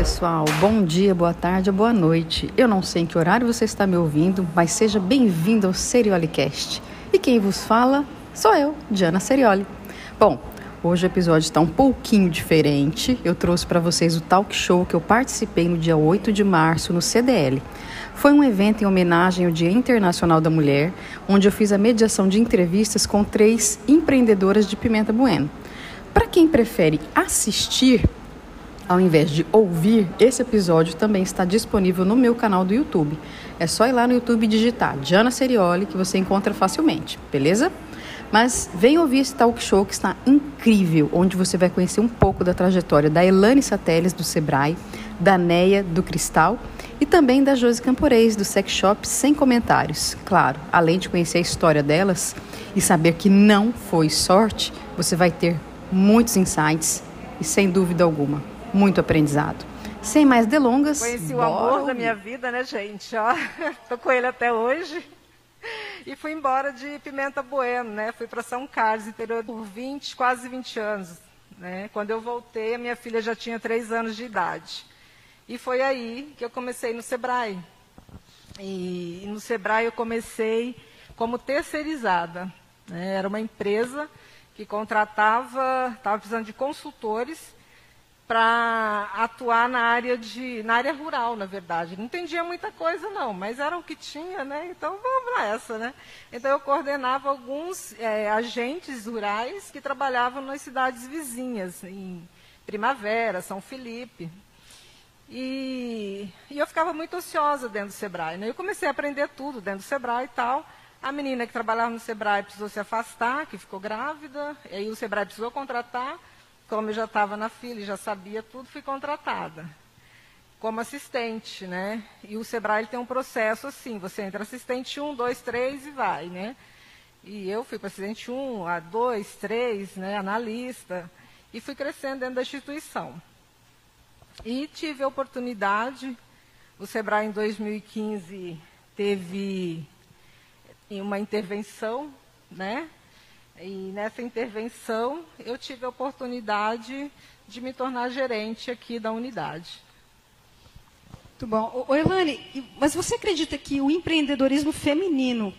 pessoal. Bom dia, boa tarde, boa noite. Eu não sei em que horário você está me ouvindo, mas seja bem-vindo ao Seriolicast. E quem vos fala sou eu, Diana Serioli. Bom, hoje o episódio está um pouquinho diferente. Eu trouxe para vocês o talk show que eu participei no dia 8 de março no CDL. Foi um evento em homenagem ao Dia Internacional da Mulher, onde eu fiz a mediação de entrevistas com três empreendedoras de Pimenta Bueno. Para quem prefere assistir, ao invés de ouvir, esse episódio também está disponível no meu canal do YouTube. É só ir lá no YouTube digitar Diana Serioli que você encontra facilmente, beleza? Mas vem ouvir esse talk show que está incrível, onde você vai conhecer um pouco da trajetória da Elane Sateles do Sebrae, da Neia do Cristal e também da Josi Camporês do Sex Shop Sem Comentários. Claro, além de conhecer a história delas e saber que não foi sorte, você vai ter muitos insights e sem dúvida alguma muito aprendizado. Sem mais delongas. Conheci o amor da minha vida, né, gente? Ó, tô com ele até hoje. E fui embora de Pimenta Bueno, né? Fui para São Carlos, interior por 20, quase 20 anos. Né? Quando eu voltei, a minha filha já tinha 3 anos de idade. E foi aí que eu comecei no Sebrae. E, e no Sebrae eu comecei como terceirizada. Né? Era uma empresa que contratava, estava precisando de consultores para atuar na área de na área rural, na verdade. Não entendia muita coisa não, mas era o que tinha, né? Então vamos lá essa, né? Então eu coordenava alguns é, agentes rurais que trabalhavam nas cidades vizinhas, em Primavera, São Felipe. E, e eu ficava muito ociosa dentro do Sebrae. Né? Eu comecei a aprender tudo dentro do Sebrae e tal. A menina que trabalhava no Sebrae precisou se afastar, que ficou grávida, e aí o Sebrae precisou contratar como eu já estava na fila e já sabia tudo, fui contratada como assistente, né? E o Sebrae tem um processo assim, você entra assistente 1, 2, 3 e vai, né? E eu fui para assistente 1, a 2, 3, né, analista, e fui crescendo dentro da instituição. E tive a oportunidade, o Sebrae em 2015 teve uma intervenção, né? E nessa intervenção, eu tive a oportunidade de me tornar gerente aqui da unidade. Muito bom. O Elane, mas você acredita que o empreendedorismo feminino,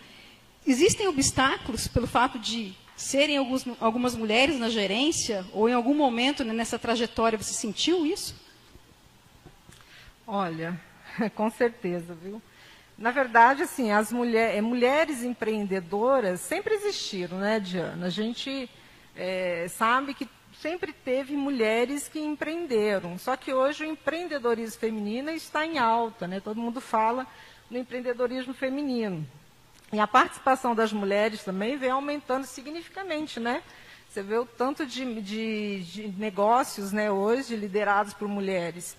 existem obstáculos pelo fato de serem alguns, algumas mulheres na gerência, ou em algum momento né, nessa trajetória você sentiu isso? Olha, com certeza, viu? Na verdade, assim, as mulher, é, mulheres empreendedoras sempre existiram, né, Diana? A gente é, sabe que sempre teve mulheres que empreenderam. Só que hoje o empreendedorismo feminino está em alta, né? Todo mundo fala no empreendedorismo feminino. E a participação das mulheres também vem aumentando significativamente, né? Você vê o tanto de, de, de negócios né, hoje liderados por mulheres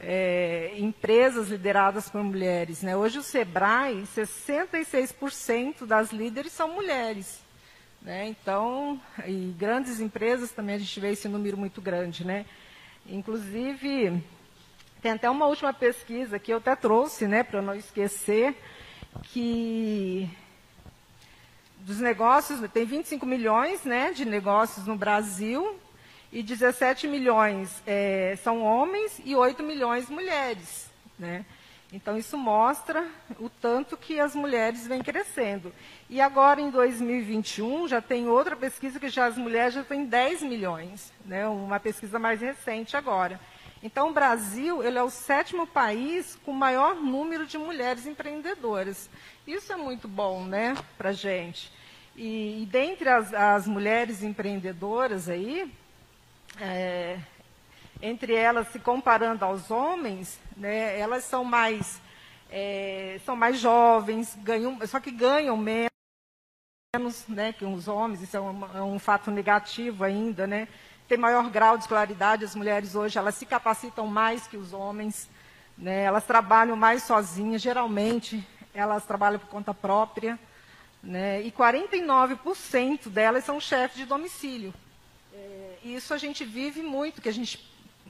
é, empresas lideradas por mulheres. Né? Hoje o Sebrae, 66% das líderes são mulheres. Né? Então, e grandes empresas também a gente vê esse número muito grande. Né? Inclusive, tem até uma última pesquisa que eu até trouxe, né, para não esquecer, que dos negócios, tem 25 milhões né, de negócios no Brasil, e 17 milhões é, são homens e 8 milhões mulheres. Né? Então, isso mostra o tanto que as mulheres vêm crescendo. E agora, em 2021, já tem outra pesquisa que já as mulheres já têm 10 milhões, né? uma pesquisa mais recente agora. Então, o Brasil ele é o sétimo país com maior número de mulheres empreendedoras. Isso é muito bom né, para a gente. E, e dentre as, as mulheres empreendedoras aí, é, entre elas, se comparando aos homens, né, elas são mais, é, são mais jovens, ganham, só que ganham menos né, que os homens, isso é um, é um fato negativo ainda, né? Tem maior grau de escolaridade, as mulheres hoje elas se capacitam mais que os homens, né? Elas trabalham mais sozinhas, geralmente elas trabalham por conta própria, né? E 49% delas são chefes de domicílio. Isso a gente vive muito, que a gente,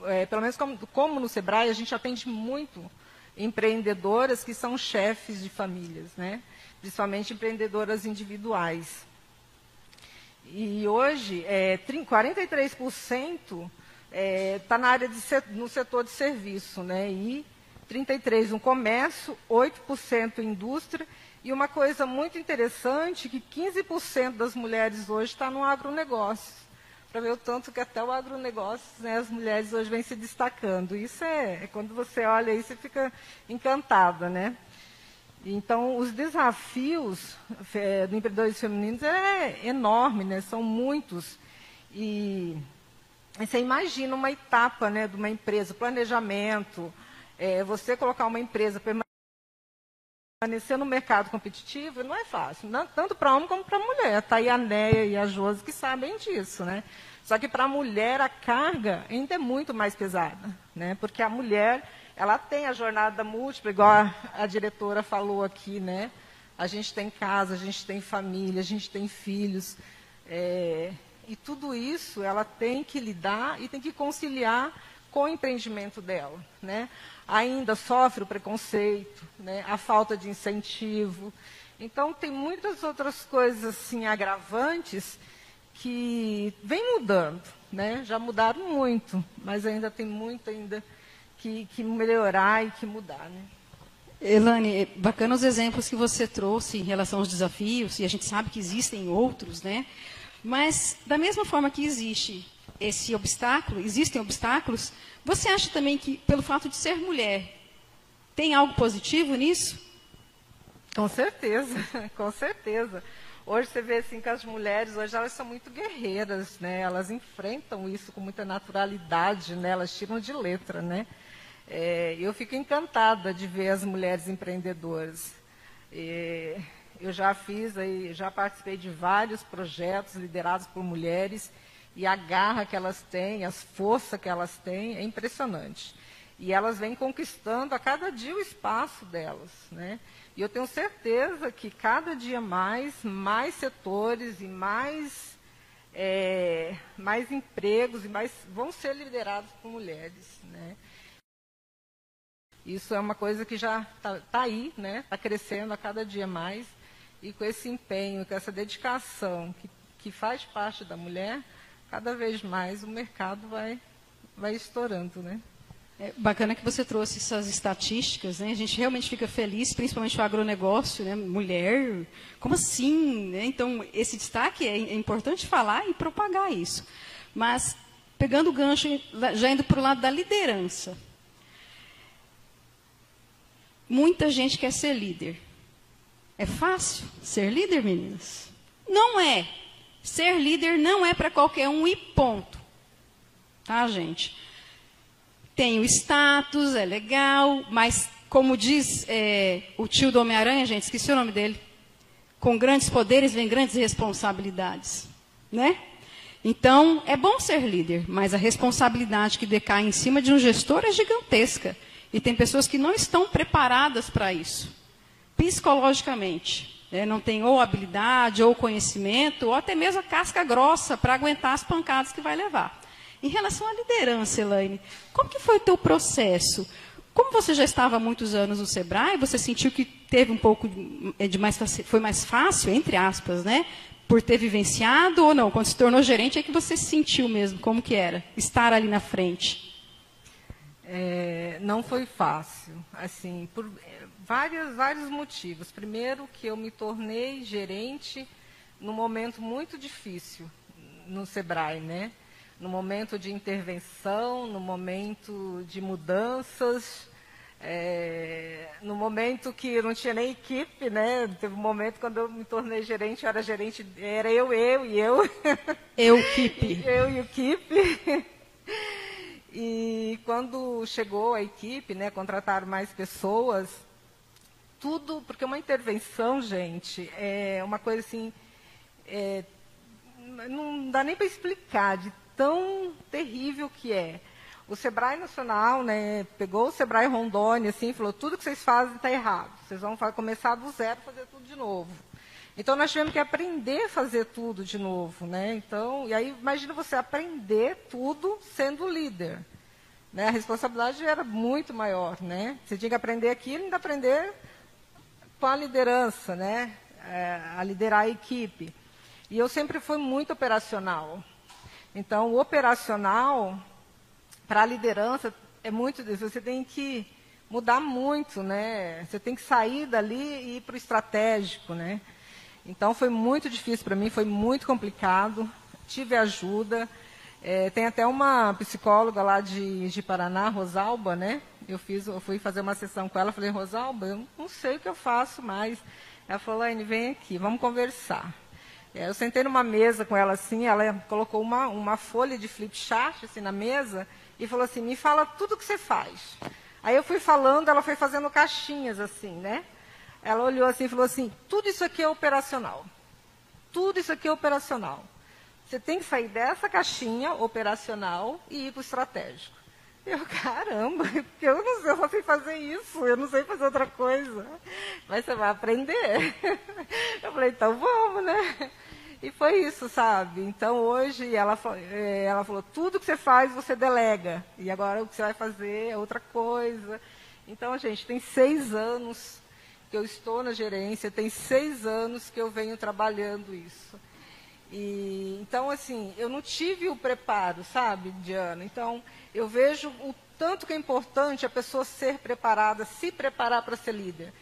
é, pelo menos como, como, no Sebrae, a gente atende muito empreendedoras que são chefes de famílias, né? principalmente empreendedoras individuais. E hoje, é, 43% está é, na área de, no setor de serviço, né? E 33 no comércio, 8% em indústria e uma coisa muito interessante que 15% das mulheres hoje está no agronegócio. Para ver o tanto que até o agronegócio, né, as mulheres hoje vêm se destacando. Isso é, é quando você olha aí, você fica encantada, né? Então, os desafios é, do empreendedorismo femininos é enorme, né? São muitos. E você imagina uma etapa né, de uma empresa, planejamento, é, você colocar uma empresa permanecer no mercado competitivo não é fácil, não, tanto para homem como para mulher. Está aí a Neia e a Josi que sabem disso, né? Só que para a mulher a carga ainda é muito mais pesada, né? Porque a mulher, ela tem a jornada múltipla, igual a, a diretora falou aqui, né? A gente tem casa, a gente tem família, a gente tem filhos. É, e tudo isso ela tem que lidar e tem que conciliar com o empreendimento dela, né? Ainda sofre o preconceito, né, a falta de incentivo. Então, tem muitas outras coisas assim, agravantes que vêm mudando. Né? Já mudaram muito, mas ainda tem muito ainda que, que melhorar e que mudar. Né? Elane, é bacana os exemplos que você trouxe em relação aos desafios, e a gente sabe que existem outros, né? Mas, da mesma forma que existe esse obstáculo, existem obstáculos, você acha também que, pelo fato de ser mulher, tem algo positivo nisso? Com certeza, com certeza. Hoje você vê assim que as mulheres, hoje elas são muito guerreiras, né? Elas enfrentam isso com muita naturalidade, né? Elas tiram de letra, né? É, eu fico encantada de ver as mulheres empreendedoras. É, eu já fiz, aí, já participei de vários projetos liderados por mulheres e a garra que elas têm, as forças que elas têm, é impressionante. E elas vêm conquistando a cada dia o espaço delas. Né? E eu tenho certeza que cada dia mais, mais setores e mais, é, mais empregos e mais vão ser liderados por mulheres. Né? Isso é uma coisa que já está tá aí, está né? Tá crescendo a cada dia mais. E com esse empenho, com essa dedicação que, que faz parte da mulher, cada vez mais o mercado vai, vai estourando, né? É bacana que você trouxe essas estatísticas, né? A gente realmente fica feliz, principalmente o agronegócio, né? Mulher, como assim? Né? Então, esse destaque é, é importante falar e propagar isso. Mas, pegando o gancho, já indo para o lado da liderança. Muita gente quer ser líder. É fácil ser líder, meninas? Não é. Ser líder não é para qualquer um e ponto. Tá, gente? Tem o status, é legal, mas como diz é, o tio do Homem-Aranha, gente, esqueci o nome dele. Com grandes poderes vem grandes responsabilidades. Né? Então, é bom ser líder, mas a responsabilidade que decai em cima de um gestor é gigantesca. E tem pessoas que não estão preparadas para isso, psicologicamente é, não tem ou habilidade, ou conhecimento, ou até mesmo a casca grossa para aguentar as pancadas que vai levar. Em relação à liderança, Elaine, como que foi o teu processo? Como você já estava há muitos anos no Sebrae, você sentiu que teve um pouco de mais foi mais fácil, entre aspas, né? Por ter vivenciado ou não? Quando se tornou gerente, é que você sentiu mesmo como que era estar ali na frente? É, não foi fácil, assim, por, vários, vários motivos. Primeiro, que eu me tornei gerente num momento muito difícil no Sebrae, né? No momento de intervenção, no momento de mudanças, é, no momento que não tinha nem equipe, né? Teve um momento quando eu me tornei gerente, eu era gerente, era eu, eu e eu. Eu, equipe. eu e o equipe. E quando chegou a equipe, né, contrataram mais pessoas, tudo, porque uma intervenção, gente, é uma coisa assim, é, não dá nem para explicar de tão terrível que é. O Sebrae Nacional, né, pegou o Sebrae Rondônia, assim, falou, tudo que vocês fazem está errado. Vocês vão começar do zero, fazer tudo de novo. Então, nós tivemos que aprender a fazer tudo de novo, né? Então, e aí, imagina você aprender tudo sendo líder. Né? A responsabilidade era muito maior, né? Você tinha que aprender aquilo e ainda aprender com a liderança, né? É, a liderar a equipe. E eu sempre fui muito operacional. Então, o operacional para a liderança é muito disso. Você tem que mudar muito, né? Você tem que sair dali e ir para o estratégico, né? Então foi muito difícil para mim, foi muito complicado. Tive ajuda. É, tem até uma psicóloga lá de, de Paraná, Rosalba, né? Eu, fiz, eu fui fazer uma sessão com ela, falei, Rosalba, eu não sei o que eu faço mais. Ela falou, Laine, vem aqui, vamos conversar. É, eu sentei numa mesa com ela assim, ela colocou uma, uma folha de flip chart assim, na mesa e falou assim, me fala tudo o que você faz. Aí eu fui falando, ela foi fazendo caixinhas assim, né? Ela olhou assim e falou assim, tudo isso aqui é operacional. Tudo isso aqui é operacional. Você tem que sair dessa caixinha operacional e ir para o estratégico. Eu, caramba, eu não sei, eu só sei fazer isso, eu não sei fazer outra coisa. Mas você vai aprender. Eu falei, então vamos, né? E foi isso, sabe? Então hoje ela, eh, ela falou, tudo que você faz você delega. E agora o que você vai fazer é outra coisa. Então, gente, tem seis anos que eu estou na gerência, tem seis anos que eu venho trabalhando isso. E, então, assim, eu não tive o preparo, sabe, Diana? Então, eu vejo o tanto que é importante a pessoa ser preparada, se preparar para ser líder.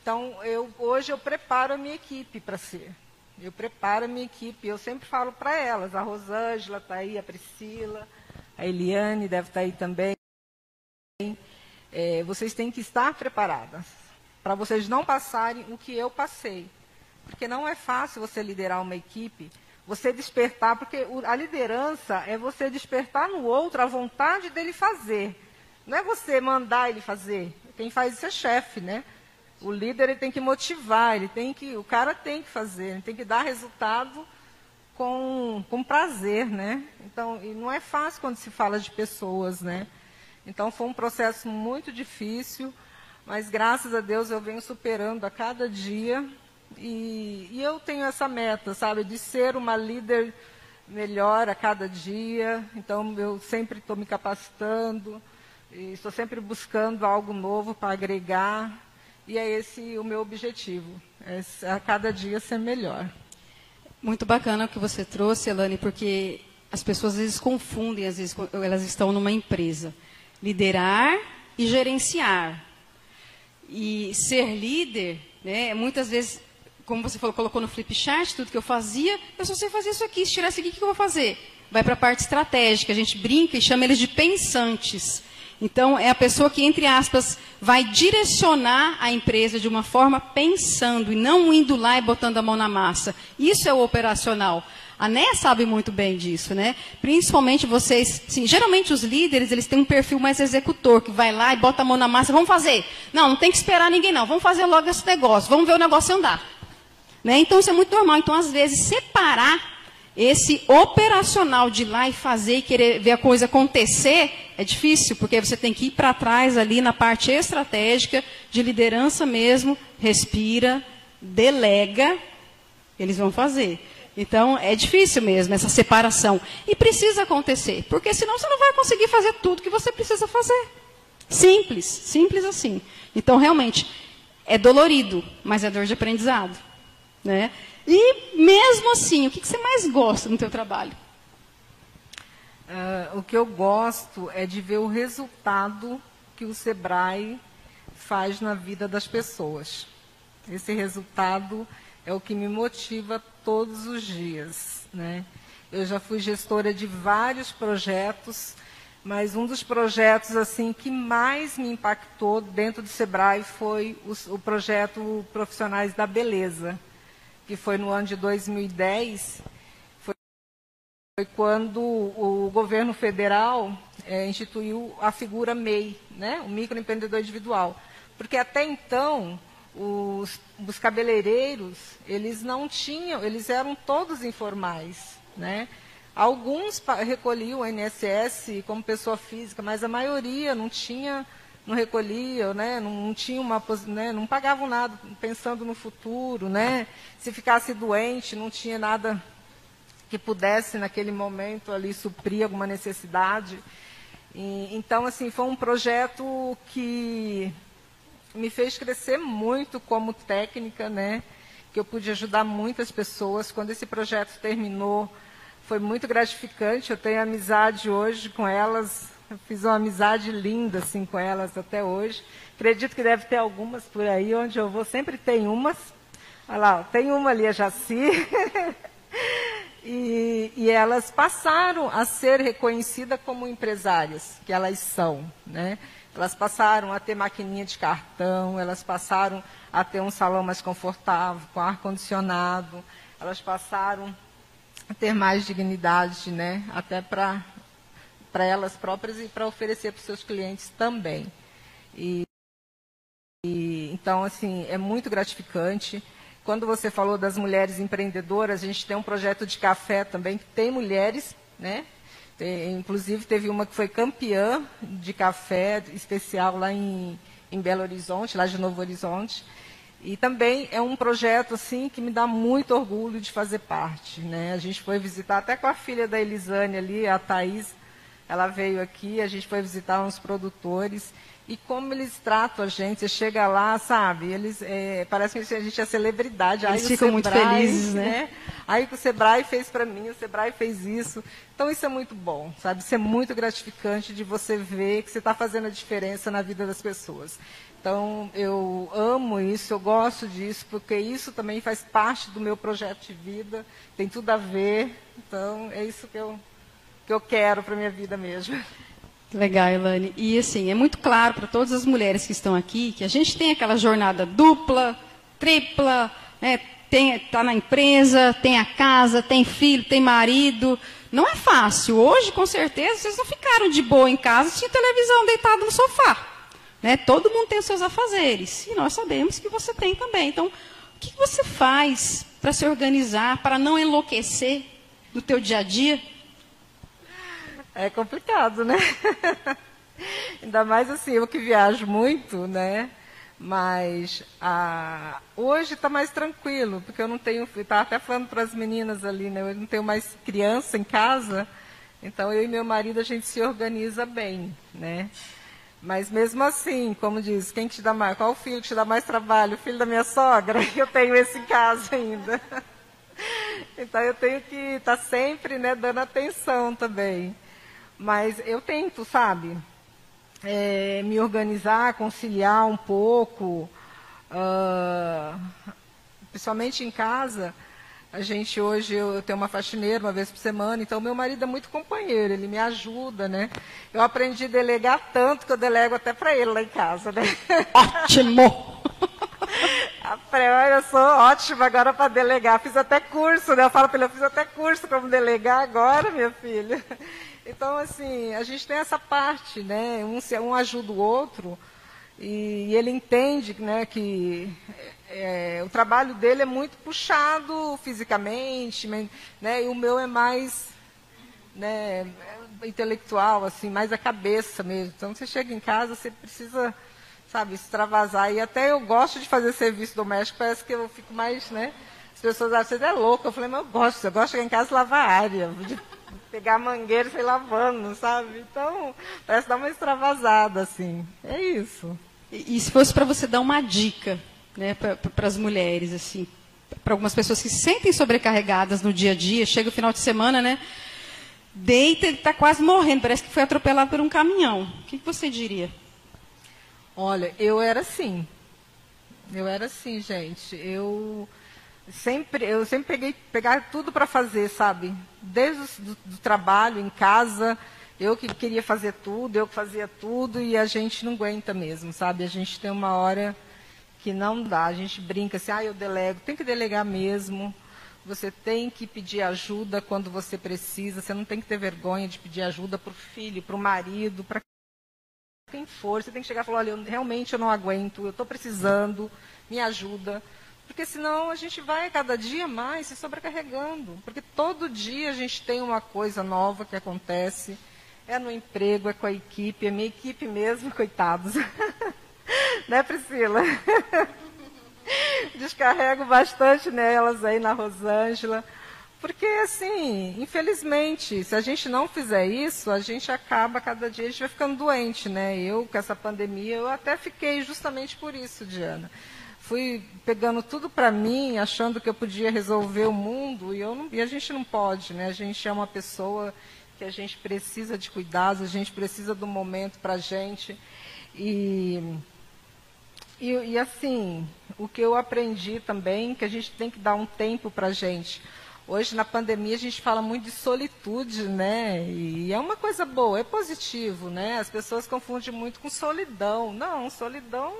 Então, eu, hoje eu preparo a minha equipe para ser. Eu preparo a minha equipe. Eu sempre falo para elas, a Rosângela está aí, a Priscila, a Eliane deve estar tá aí também. É, vocês têm que estar preparadas para vocês não passarem o que eu passei. Porque não é fácil você liderar uma equipe, você despertar, porque a liderança é você despertar no outro a vontade dele fazer. Não é você mandar ele fazer. Quem faz isso é chefe, né? O líder ele tem que motivar, ele tem que, o cara tem que fazer, ele tem que dar resultado com, com prazer, né? Então, e não é fácil quando se fala de pessoas, né? Então foi um processo muito difícil, mas graças a Deus eu venho superando a cada dia e, e eu tenho essa meta, sabe, de ser uma líder melhor a cada dia. Então, eu sempre estou me capacitando, estou sempre buscando algo novo para agregar. E é esse o meu objetivo, é a cada dia ser melhor. Muito bacana o que você trouxe, Elane, porque as pessoas às vezes confundem, às vezes elas estão numa empresa. Liderar e gerenciar. E ser líder, né, muitas vezes como você falou, colocou no flip chart tudo que eu fazia, eu só sei fazer isso aqui. Se tirar isso aqui, o que eu vou fazer? Vai para a parte estratégica. A gente brinca e chama eles de pensantes. Então, é a pessoa que, entre aspas, vai direcionar a empresa de uma forma pensando e não indo lá e botando a mão na massa. Isso é o operacional. A NEA sabe muito bem disso, né? Principalmente vocês, sim, geralmente os líderes, eles têm um perfil mais executor, que vai lá e bota a mão na massa, vamos fazer. Não, não tem que esperar ninguém não, vamos fazer logo esse negócio, vamos ver o negócio andar. Né? Então, isso é muito normal. Então, às vezes, separar esse operacional de ir lá e fazer e querer ver a coisa acontecer é difícil, porque você tem que ir para trás ali na parte estratégica, de liderança mesmo, respira, delega, eles vão fazer. Então, é difícil mesmo essa separação. E precisa acontecer, porque senão você não vai conseguir fazer tudo que você precisa fazer. Simples, simples assim. Então, realmente, é dolorido, mas é dor de aprendizado. Né? E mesmo assim, o que, que você mais gosta no teu trabalho? Uh, o que eu gosto é de ver o resultado que o Sebrae faz na vida das pessoas. Esse resultado é o que me motiva todos os dias. Né? Eu já fui gestora de vários projetos, mas um dos projetos assim que mais me impactou dentro do Sebrae foi o, o projeto Profissionais da Beleza que foi no ano de 2010, foi, foi quando o governo federal é, instituiu a figura MEI, né, o microempreendedor individual. Porque até então, os, os cabeleireiros, eles não tinham, eles eram todos informais, né? Alguns recolhiam o INSS como pessoa física, mas a maioria não tinha não recolhiam, né? não, não tinham uma né? não pagavam nada pensando no futuro, né? Se ficasse doente, não tinha nada que pudesse naquele momento ali suprir alguma necessidade. E, então, assim, foi um projeto que me fez crescer muito como técnica, né? Que eu pude ajudar muitas pessoas. Quando esse projeto terminou, foi muito gratificante. Eu tenho amizade hoje com elas. Eu fiz uma amizade linda assim com elas até hoje. Acredito que deve ter algumas por aí onde eu vou sempre tem umas. Olha lá, tem uma ali a Jaci. e, e, elas passaram a ser reconhecidas como empresárias, que elas são, né? Elas passaram a ter maquininha de cartão, elas passaram a ter um salão mais confortável, com ar condicionado, elas passaram ter mais dignidade, né? Até para para elas próprias e para oferecer para os seus clientes também. E, e, então, assim, é muito gratificante. Quando você falou das mulheres empreendedoras, a gente tem um projeto de café também que tem mulheres, né? Tem, inclusive teve uma que foi campeã de café especial lá em, em Belo Horizonte, lá de Novo Horizonte. E também é um projeto assim que me dá muito orgulho de fazer parte. Né? A gente foi visitar até com a filha da Elisane ali, a Thaís, ela veio aqui, a gente foi visitar uns produtores e como eles tratam a gente, você chega lá, sabe, eles é, parece que a gente é celebridade. Eles Aí ficam Sebrae, muito felizes, né? né? Aí o Sebrae fez para mim, o Sebrae fez isso. Então isso é muito bom, sabe? Isso é muito gratificante de você ver que você está fazendo a diferença na vida das pessoas. Então, eu amo isso, eu gosto disso, porque isso também faz parte do meu projeto de vida, tem tudo a ver. Então, é isso que eu, que eu quero para minha vida mesmo. Legal, Elane. E assim, é muito claro para todas as mulheres que estão aqui que a gente tem aquela jornada dupla, tripla, né? está na empresa, tem a casa, tem filho, tem marido. Não é fácil. Hoje, com certeza, vocês não ficaram de boa em casa, tinha televisão deitado no sofá. Né? Todo mundo tem os seus afazeres. E nós sabemos que você tem também. Então, o que você faz para se organizar, para não enlouquecer no teu dia a dia? É complicado, né? Ainda mais assim, eu que viajo muito, né? Mas ah, hoje está mais tranquilo, porque eu não tenho. Estava até falando para as meninas ali, né? Eu não tenho mais criança em casa, então eu e meu marido a gente se organiza bem, né? Mas mesmo assim, como diz, quem te dá mais, qual filho te dá mais trabalho? O filho da minha sogra? Eu tenho esse caso ainda. Então eu tenho que estar tá sempre né, dando atenção também. Mas eu tento, sabe, é, me organizar, conciliar um pouco, uh, principalmente em casa. A gente hoje, eu tenho uma faxineira uma vez por semana, então meu marido é muito companheiro, ele me ajuda, né? Eu aprendi a delegar tanto que eu delego até para ele lá em casa, né? Ótimo! eu sou ótima agora para delegar. Fiz até curso, né? Eu falo para ele, eu fiz até curso como delegar agora, minha filha. Então, assim, a gente tem essa parte, né? Um, um ajuda o outro e ele entende né, que é, o trabalho dele é muito puxado fisicamente, né, e o meu é mais né, intelectual, assim, mais a cabeça mesmo. Então, você chega em casa, você precisa, sabe, extravasar. E até eu gosto de fazer serviço doméstico, parece que eu fico mais, né? As pessoas acham você é louco. Eu falei, mas eu gosto, eu gosto de chegar em casa e lavar a área, de pegar a mangueira e sair lavando, sabe? Então, parece dar uma extravasada, assim. É isso. E, e se fosse para você dar uma dica né, para as mulheres, assim, para algumas pessoas que se sentem sobrecarregadas no dia a dia, chega o final de semana, né? Deita e está quase morrendo, parece que foi atropelado por um caminhão. O que, que você diria? Olha, eu era assim. Eu era assim, gente. Eu sempre, eu sempre peguei pegar tudo para fazer, sabe? Desde o do, do trabalho, em casa, eu que queria fazer tudo, eu que fazia tudo, e a gente não aguenta mesmo, sabe? A gente tem uma hora que não dá. A gente brinca assim, ah, eu delego. Tem que delegar mesmo. Você tem que pedir ajuda quando você precisa. Você não tem que ter vergonha de pedir ajuda para o filho, para o marido, para quem for. Você tem que chegar e falar, olha, eu, realmente eu não aguento, eu estou precisando, me ajuda. Porque senão a gente vai cada dia mais se sobrecarregando. Porque todo dia a gente tem uma coisa nova que acontece é no emprego, é com a equipe, é minha equipe mesmo, coitados. né, Priscila? Descarrego bastante nelas aí na Rosângela. Porque, assim, infelizmente, se a gente não fizer isso, a gente acaba, cada dia, a gente vai ficando doente, né? Eu, com essa pandemia, eu até fiquei justamente por isso, Diana. Fui pegando tudo para mim, achando que eu podia resolver o mundo, e, eu não, e a gente não pode, né? A gente é uma pessoa que a gente precisa de cuidados, a gente precisa do momento para a gente. E, e, e, assim, o que eu aprendi também, que a gente tem que dar um tempo para a gente. Hoje, na pandemia, a gente fala muito de solitude, né? E é uma coisa boa, é positivo, né? As pessoas confundem muito com solidão. Não, solidão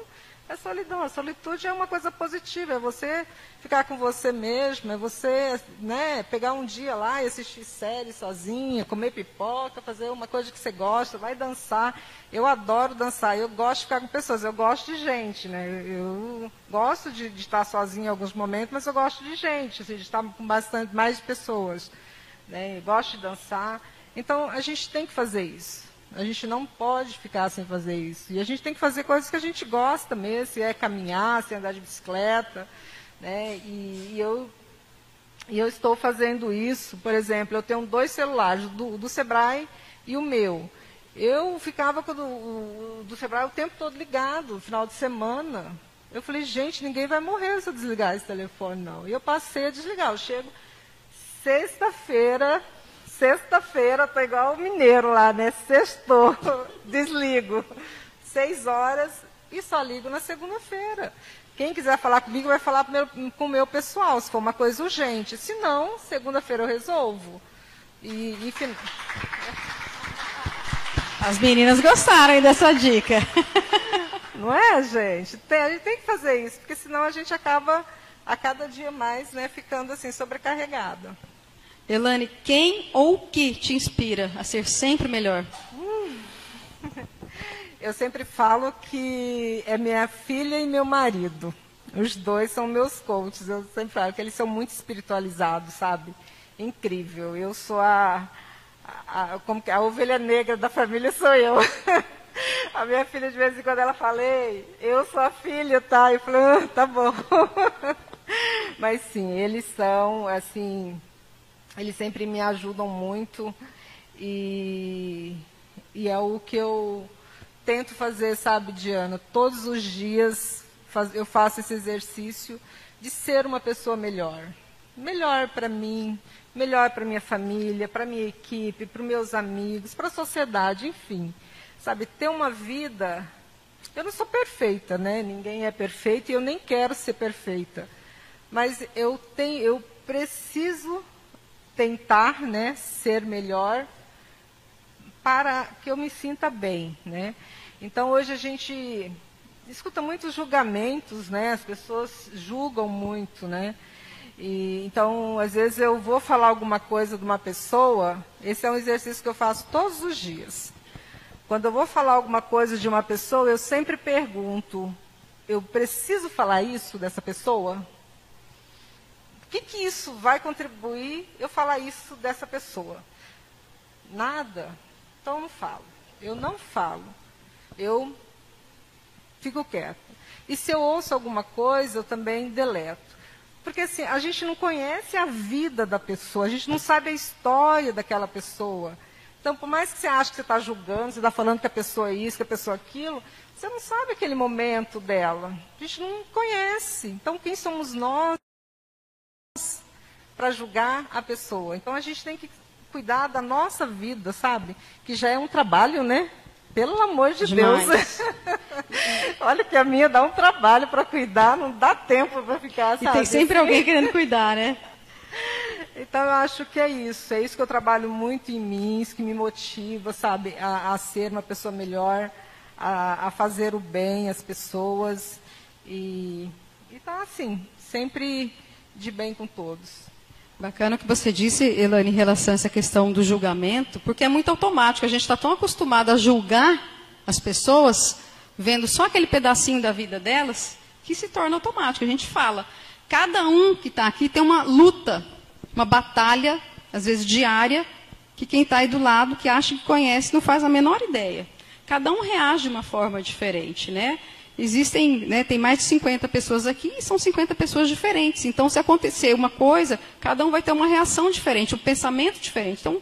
é solidão. A solitude é uma coisa positiva, é você ficar com você mesmo, é você né, pegar um dia lá e assistir série sozinha, comer pipoca, fazer uma coisa que você gosta, vai dançar. Eu adoro dançar, eu gosto de ficar com pessoas, eu gosto de gente, né? Eu gosto de, de estar sozinha em alguns momentos, mas eu gosto de gente, assim, de estar com bastante mais pessoas. Né? Eu gosto de dançar. Então, a gente tem que fazer isso. A gente não pode ficar sem fazer isso. E a gente tem que fazer coisas que a gente gosta mesmo, se é caminhar, se é andar de bicicleta. Né? E, e eu, e eu estou fazendo isso, por exemplo, eu tenho dois celulares, do, do Sebrae e o meu. Eu ficava com o do Sebrae o tempo todo ligado, final de semana. Eu falei, gente, ninguém vai morrer se eu desligar esse telefone, não. E eu passei a desligar. Eu chego sexta-feira, Sexta-feira, tô igual o mineiro lá, né? Sextou, desligo. Seis horas e só ligo na segunda-feira. Quem quiser falar comigo vai falar com o meu pessoal, se for uma coisa urgente. Se não, segunda-feira eu resolvo. E, enfim... As meninas gostaram dessa dica. Não é, gente? Tem, a gente tem que fazer isso, porque senão a gente acaba a cada dia mais né, ficando assim sobrecarregada. Elane, quem ou o que te inspira a ser sempre melhor? Eu sempre falo que é minha filha e meu marido. Os dois são meus coaches. Eu sempre falo que eles são muito espiritualizados, sabe? Incrível. Eu sou a, a, como que, a ovelha negra da família, sou eu. a minha filha, de vez em quando, ela fala, eu sou a filha, tá? Eu falei, ah, tá bom. Mas sim, eles são, assim, eles sempre me ajudam muito e, e é o que eu tento fazer, sabe, Diana? Todos os dias faz, eu faço esse exercício de ser uma pessoa melhor. Melhor para mim, melhor para minha família, para minha equipe, para meus amigos, para a sociedade, enfim. Sabe, ter uma vida. Eu não sou perfeita, né? Ninguém é perfeito e eu nem quero ser perfeita. Mas eu tenho, eu preciso tentar né, ser melhor para que eu me sinta bem. Né? Então, hoje a gente escuta muitos julgamentos, né? as pessoas julgam muito. Né? E, então, às vezes eu vou falar alguma coisa de uma pessoa, esse é um exercício que eu faço todos os dias. Quando eu vou falar alguma coisa de uma pessoa, eu sempre pergunto: eu preciso falar isso dessa pessoa? Que, que isso vai contribuir eu falar isso dessa pessoa? Nada. Então eu não falo. Eu não falo. Eu fico quieto. E se eu ouço alguma coisa, eu também deleto. Porque assim, a gente não conhece a vida da pessoa, a gente não sabe a história daquela pessoa. Então, por mais que você ache que você está julgando, você está falando que a pessoa é isso, que a pessoa é aquilo, você não sabe aquele momento dela. A gente não conhece. Então, quem somos nós? Para julgar a pessoa. Então a gente tem que cuidar da nossa vida, sabe? Que já é um trabalho, né? Pelo amor de Demais. Deus. Olha que a minha dá um trabalho para cuidar, não dá tempo para ficar, sabe? E tem sempre alguém querendo cuidar, né? Então eu acho que é isso, é isso que eu trabalho muito em mim, isso que me motiva, sabe, a, a ser uma pessoa melhor, a, a, fazer o bem às pessoas e, e tá assim, sempre de bem com todos. Bacana o que você disse, Elane, em relação a essa questão do julgamento, porque é muito automático. A gente está tão acostumado a julgar as pessoas, vendo só aquele pedacinho da vida delas, que se torna automático. A gente fala. Cada um que está aqui tem uma luta, uma batalha, às vezes diária, que quem está aí do lado, que acha que conhece, não faz a menor ideia. Cada um reage de uma forma diferente, né? Existem, né, tem mais de 50 pessoas aqui e são 50 pessoas diferentes. Então, se acontecer uma coisa, cada um vai ter uma reação diferente, um pensamento diferente. Então,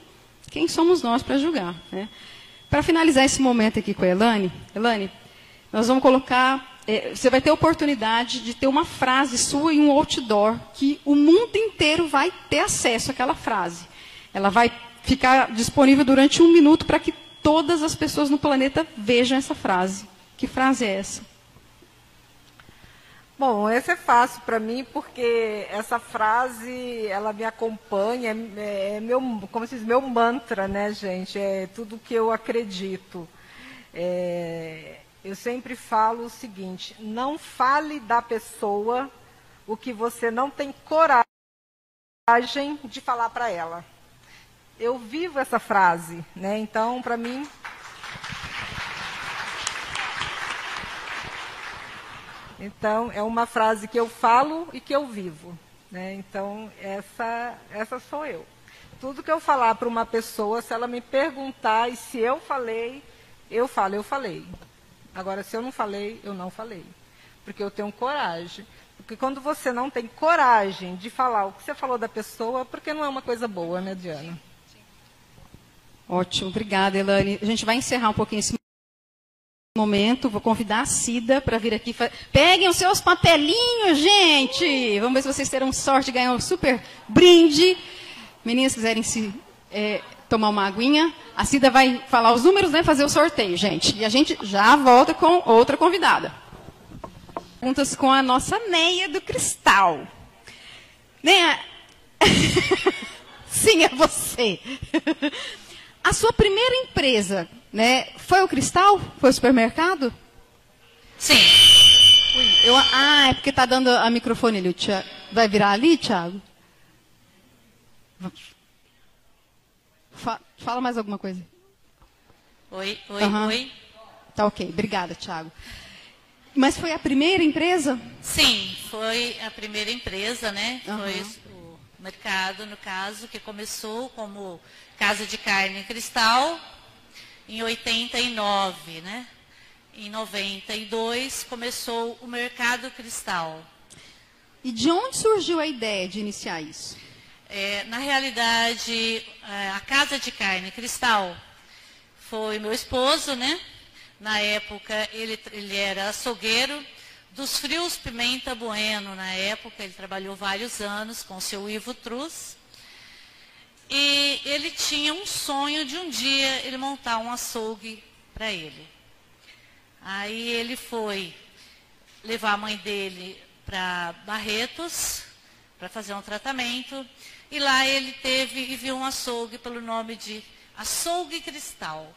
quem somos nós para julgar? Né? Para finalizar esse momento aqui com a Elane, Elane, nós vamos colocar é, você vai ter a oportunidade de ter uma frase sua em um outdoor que o mundo inteiro vai ter acesso àquela frase. Ela vai ficar disponível durante um minuto para que todas as pessoas no planeta vejam essa frase. Que frase é essa? Bom, essa é fácil para mim porque essa frase ela me acompanha, é, é, meu, como se diz, meu mantra, né, gente? É tudo que eu acredito. É, eu sempre falo o seguinte: não fale da pessoa o que você não tem coragem de falar para ela. Eu vivo essa frase, né? Então, para mim. Então, é uma frase que eu falo e que eu vivo. Né? Então, essa, essa sou eu. Tudo que eu falar para uma pessoa, se ela me perguntar e se eu falei, eu falo, eu falei. Agora, se eu não falei, eu não falei. Porque eu tenho coragem. Porque quando você não tem coragem de falar o que você falou da pessoa, porque não é uma coisa boa, né, Diana? Ótimo, obrigada, Elane. A gente vai encerrar um pouquinho esse momento. Vou convidar a Cida para vir aqui. Peguem os seus papelinhos, gente! Vamos ver se vocês terão sorte de ganhar um super brinde. Meninas, quiserem se é, tomar uma aguinha. A Cida vai falar os números, né? Fazer o sorteio, gente. E a gente já volta com outra convidada. Perguntas com a nossa Neia do Cristal. Neia. Sim, é você. A sua primeira empresa, né? Foi o Cristal? Foi o supermercado? Sim. Eu, ah, é porque está dando a microfone ali. Vai virar ali, Thiago? Fa fala mais alguma coisa. Oi, oi, uhum. oi. Tá ok, obrigada, Thiago. Mas foi a primeira empresa? Sim, foi a primeira empresa, né? Uhum. Foi o mercado, no caso, que começou como Casa de Carne Cristal em 89, né? Em 92 começou o Mercado Cristal. E de onde surgiu a ideia de iniciar isso? É, na realidade, é, a Casa de Carne Cristal foi meu esposo, né? Na época, ele, ele era açougueiro dos Frios Pimenta Bueno. Na época, ele trabalhou vários anos com o seu Ivo Truz. E ele tinha um sonho de um dia ele montar um açougue para ele. Aí ele foi levar a mãe dele para Barretos para fazer um tratamento. E lá ele teve e viu um açougue pelo nome de Açougue Cristal.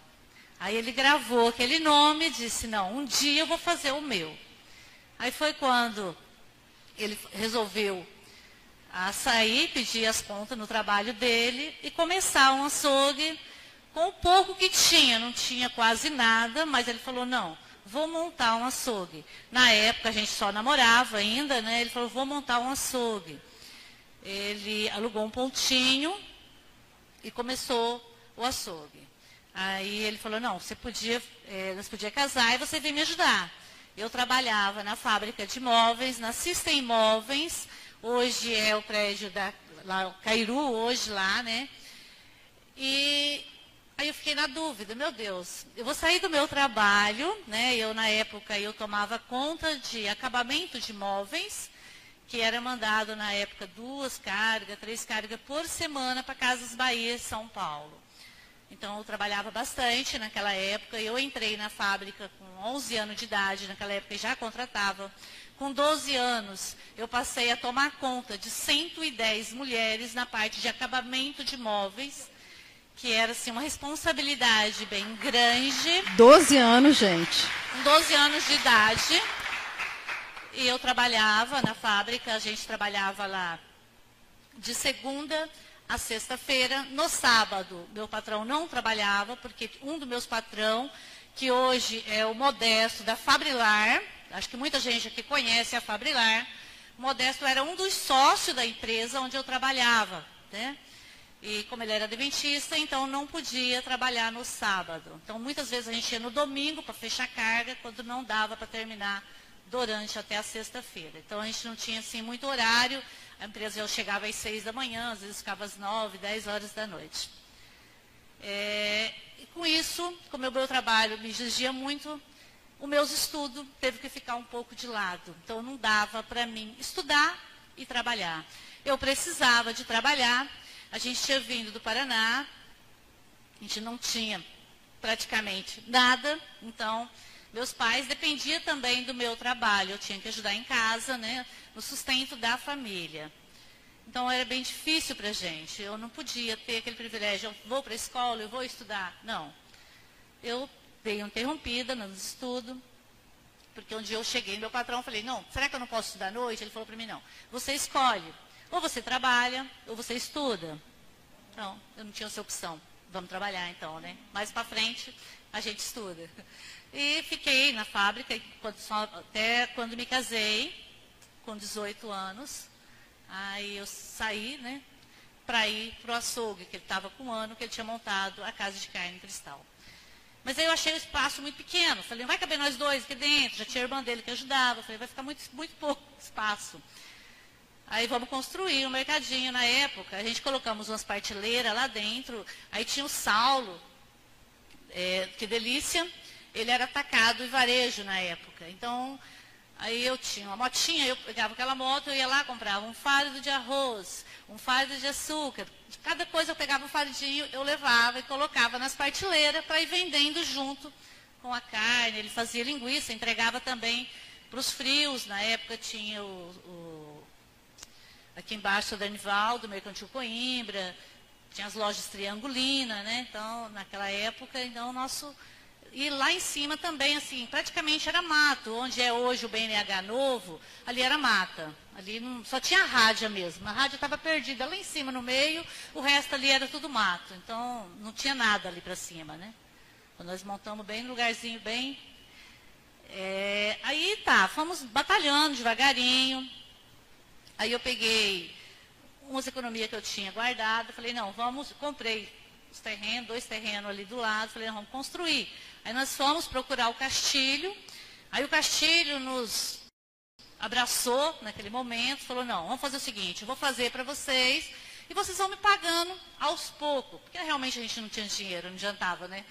Aí ele gravou aquele nome e disse, não, um dia eu vou fazer o meu. Aí foi quando ele resolveu a sair, pedir as contas no trabalho dele e começar um açougue com o pouco que tinha. Não tinha quase nada, mas ele falou, não, vou montar um açougue. Na época a gente só namorava ainda, né? Ele falou, vou montar um açougue ele alugou um pontinho e começou o açougue. Aí ele falou, não, você podia, é, nós podia casar e você veio me ajudar. Eu trabalhava na fábrica de móveis, na System Imóveis, hoje é o prédio da lá, Cairu, hoje lá, né? E aí eu fiquei na dúvida, meu Deus, eu vou sair do meu trabalho, né? Eu na época eu tomava conta de acabamento de móveis que era mandado na época duas cargas, três cargas por semana para Casas Bahia, São Paulo. Então eu trabalhava bastante naquela época. Eu entrei na fábrica com 11 anos de idade, naquela época já contratava. Com 12 anos, eu passei a tomar conta de 110 mulheres na parte de acabamento de móveis, que era assim, uma responsabilidade bem grande. 12 anos, gente. Com 12 anos de idade. E eu trabalhava na fábrica, a gente trabalhava lá de segunda a sexta-feira. No sábado, meu patrão não trabalhava, porque um dos meus patrão, que hoje é o Modesto da Fabrilar, acho que muita gente aqui conhece a Fabrilar, Modesto era um dos sócios da empresa onde eu trabalhava, né? E como ele era adventista, então não podia trabalhar no sábado. Então muitas vezes a gente ia no domingo para fechar carga, quando não dava para terminar durante até a sexta-feira. Então a gente não tinha assim muito horário. A empresa eu chegava às seis da manhã, às vezes ficava às nove, dez horas da noite. É, e com isso, como o meu trabalho me exigia muito, os meus estudos teve que ficar um pouco de lado. Então não dava para mim estudar e trabalhar. Eu precisava de trabalhar. A gente tinha vindo do Paraná, a gente não tinha praticamente nada, então meus pais dependiam também do meu trabalho. Eu tinha que ajudar em casa, né, no sustento da família. Então era bem difícil para a gente. Eu não podia ter aquele privilégio, eu vou para a escola, eu vou estudar. Não. Eu dei interrompida nos estudos, porque um dia eu cheguei, meu patrão, falei, não, será que eu não posso estudar à noite? Ele falou para mim, não, você escolhe, ou você trabalha, ou você estuda. Então, eu não tinha essa opção. Vamos trabalhar então, né? Mais para frente, a gente estuda. E fiquei na fábrica até quando me casei, com 18 anos. Aí eu saí, né? Para ir para o açougue, que ele estava com um ano, que ele tinha montado a casa de carne cristal. Mas aí eu achei o espaço muito pequeno. Falei, não vai caber nós dois aqui dentro. Já tinha a irmã dele que ajudava. Falei, vai ficar muito, muito pouco espaço. Aí vamos construir um mercadinho na época. A gente colocamos umas partilheiras lá dentro. Aí tinha o Saulo, é, que delícia. Ele era atacado e varejo na época. Então, aí eu tinha uma motinha, eu pegava aquela moto, eu ia lá, comprava um fardo de arroz, um fardo de açúcar, Cada coisa eu pegava um fardinho, eu levava e colocava nas partilheiras para ir vendendo junto com a carne. Ele fazia linguiça, entregava também para os frios. Na época tinha o, o aqui embaixo o Danival, do Mercantil Coimbra, tinha as lojas Triangulina, né? Então, naquela época, então, o nosso e lá em cima também, assim, praticamente era mato. Onde é hoje o BNH novo, ali era mata. Ali não, só tinha a rádio mesmo. A rádio estava perdida lá em cima, no meio, o resto ali era tudo mato. Então, não tinha nada ali para cima, né? Então, nós montamos bem no lugarzinho, bem... É, aí tá, fomos batalhando devagarinho. Aí eu peguei umas economias que eu tinha guardado, falei, não, vamos, comprei os terrenos, dois terrenos ali do lado, falei, não, vamos construir. Aí nós fomos procurar o Castilho, aí o Castilho nos abraçou naquele momento, falou, não, vamos fazer o seguinte, eu vou fazer para vocês e vocês vão me pagando aos poucos, porque realmente a gente não tinha dinheiro, não adiantava, né?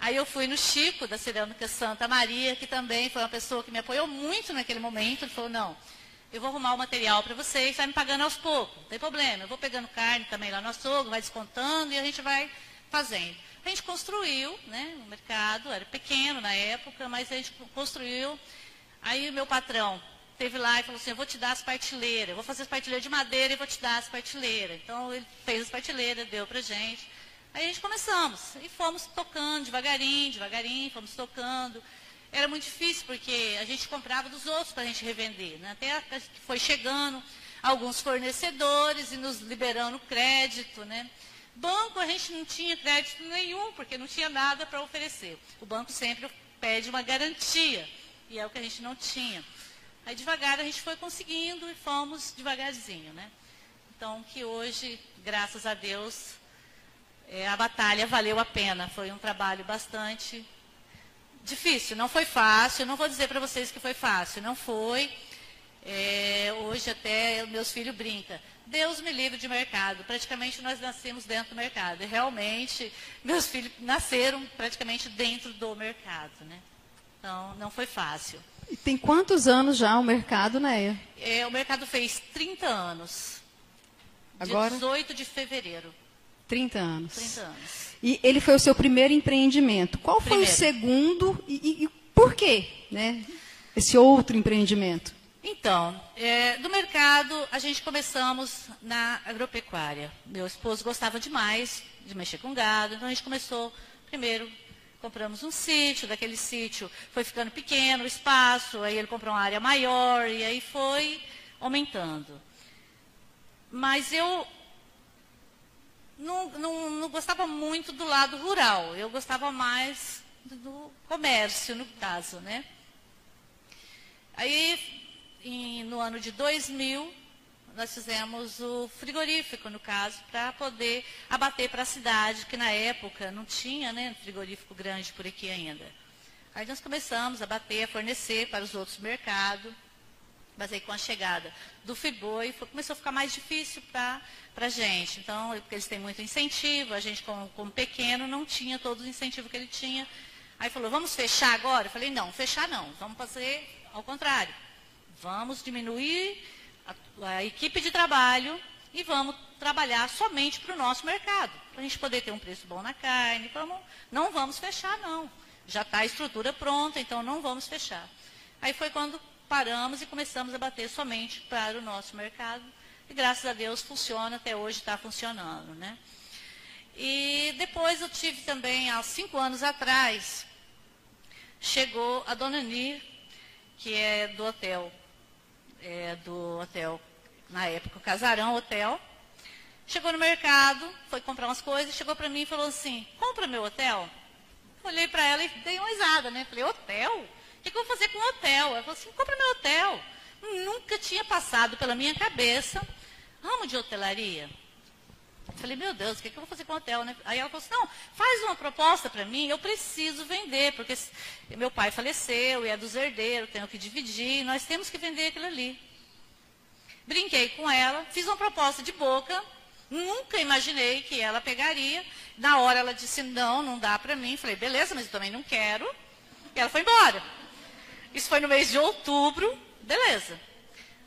Aí eu fui no Chico, da Cerâmica Santa Maria, que também foi uma pessoa que me apoiou muito naquele momento, ele falou, não, eu vou arrumar o material para vocês, vai me pagando aos poucos, não tem problema, eu vou pegando carne também lá no açougue, vai descontando e a gente vai fazendo. A gente construiu, né, o mercado, era pequeno na época, mas a gente construiu. Aí o meu patrão teve lá e falou assim, eu vou te dar as partilheiras, vou fazer as partilheiras de madeira e vou te dar as partilheiras. Então ele fez as partilheiras, deu para gente. Aí a gente começamos e fomos tocando devagarinho, devagarinho, fomos tocando. Era muito difícil porque a gente comprava dos outros para a gente revender. Né? Até que foi chegando alguns fornecedores e nos liberando crédito, né? Banco, a gente não tinha crédito nenhum, porque não tinha nada para oferecer. O banco sempre pede uma garantia, e é o que a gente não tinha. Aí, devagar, a gente foi conseguindo e fomos devagarzinho, né? Então, que hoje, graças a Deus, é, a batalha valeu a pena. Foi um trabalho bastante difícil. Não foi fácil, não vou dizer para vocês que foi fácil, não foi. É, hoje até meus filhos brincam. Deus me livre de mercado. Praticamente nós nascemos dentro do mercado. E realmente, meus filhos nasceram praticamente dentro do mercado. Né? Então, não foi fácil. E tem quantos anos já o mercado, né? É, o mercado fez 30 anos. Agora? 18 de fevereiro. 30 anos. 30 anos. E ele foi o seu primeiro empreendimento. Qual primeiro. foi o segundo e, e, e por quê, né? Esse outro empreendimento? Então, é, do mercado, a gente começamos na agropecuária. Meu esposo gostava demais de mexer com gado, então a gente começou, primeiro, compramos um sítio, daquele sítio foi ficando pequeno o espaço, aí ele comprou uma área maior, e aí foi aumentando. Mas eu não, não, não gostava muito do lado rural, eu gostava mais do comércio, no caso, né? Aí em, no ano de 2000, nós fizemos o frigorífico, no caso, para poder abater para a cidade, que na época não tinha né, frigorífico grande por aqui ainda. Aí nós começamos a bater, a fornecer para os outros mercados, mas aí com a chegada do Friboi, começou a ficar mais difícil para a gente. Então, porque eles têm muito incentivo, a gente como, como pequeno não tinha todo o incentivo que ele tinha. Aí falou, vamos fechar agora? Eu falei, não, fechar não, vamos fazer ao contrário. Vamos diminuir a, a equipe de trabalho e vamos trabalhar somente para o nosso mercado, para a gente poder ter um preço bom na carne. Vamos, não vamos fechar, não. Já está a estrutura pronta, então não vamos fechar. Aí foi quando paramos e começamos a bater somente para o nosso mercado. E graças a Deus funciona, até hoje está funcionando. Né? E depois eu tive também, há cinco anos atrás, chegou a dona Nir, que é do hotel, é do hotel, na época, o Casarão Hotel. Chegou no mercado, foi comprar umas coisas, chegou para mim e falou assim, compra meu hotel. Olhei para ela e dei uma risada, né? Falei, hotel? O que, que eu vou fazer com o hotel? Ela falou assim, compra meu hotel. Nunca tinha passado pela minha cabeça ramo de hotelaria. Falei, meu Deus, o que, que eu vou fazer com o hotel? Né? Aí ela falou assim, não, faz uma proposta para mim, eu preciso vender, porque meu pai faleceu e é dos herdeiros, tenho que dividir, nós temos que vender aquilo ali. Brinquei com ela, fiz uma proposta de boca, nunca imaginei que ela pegaria. Na hora ela disse, não, não dá para mim. Falei, beleza, mas eu também não quero. E ela foi embora. Isso foi no mês de outubro, beleza.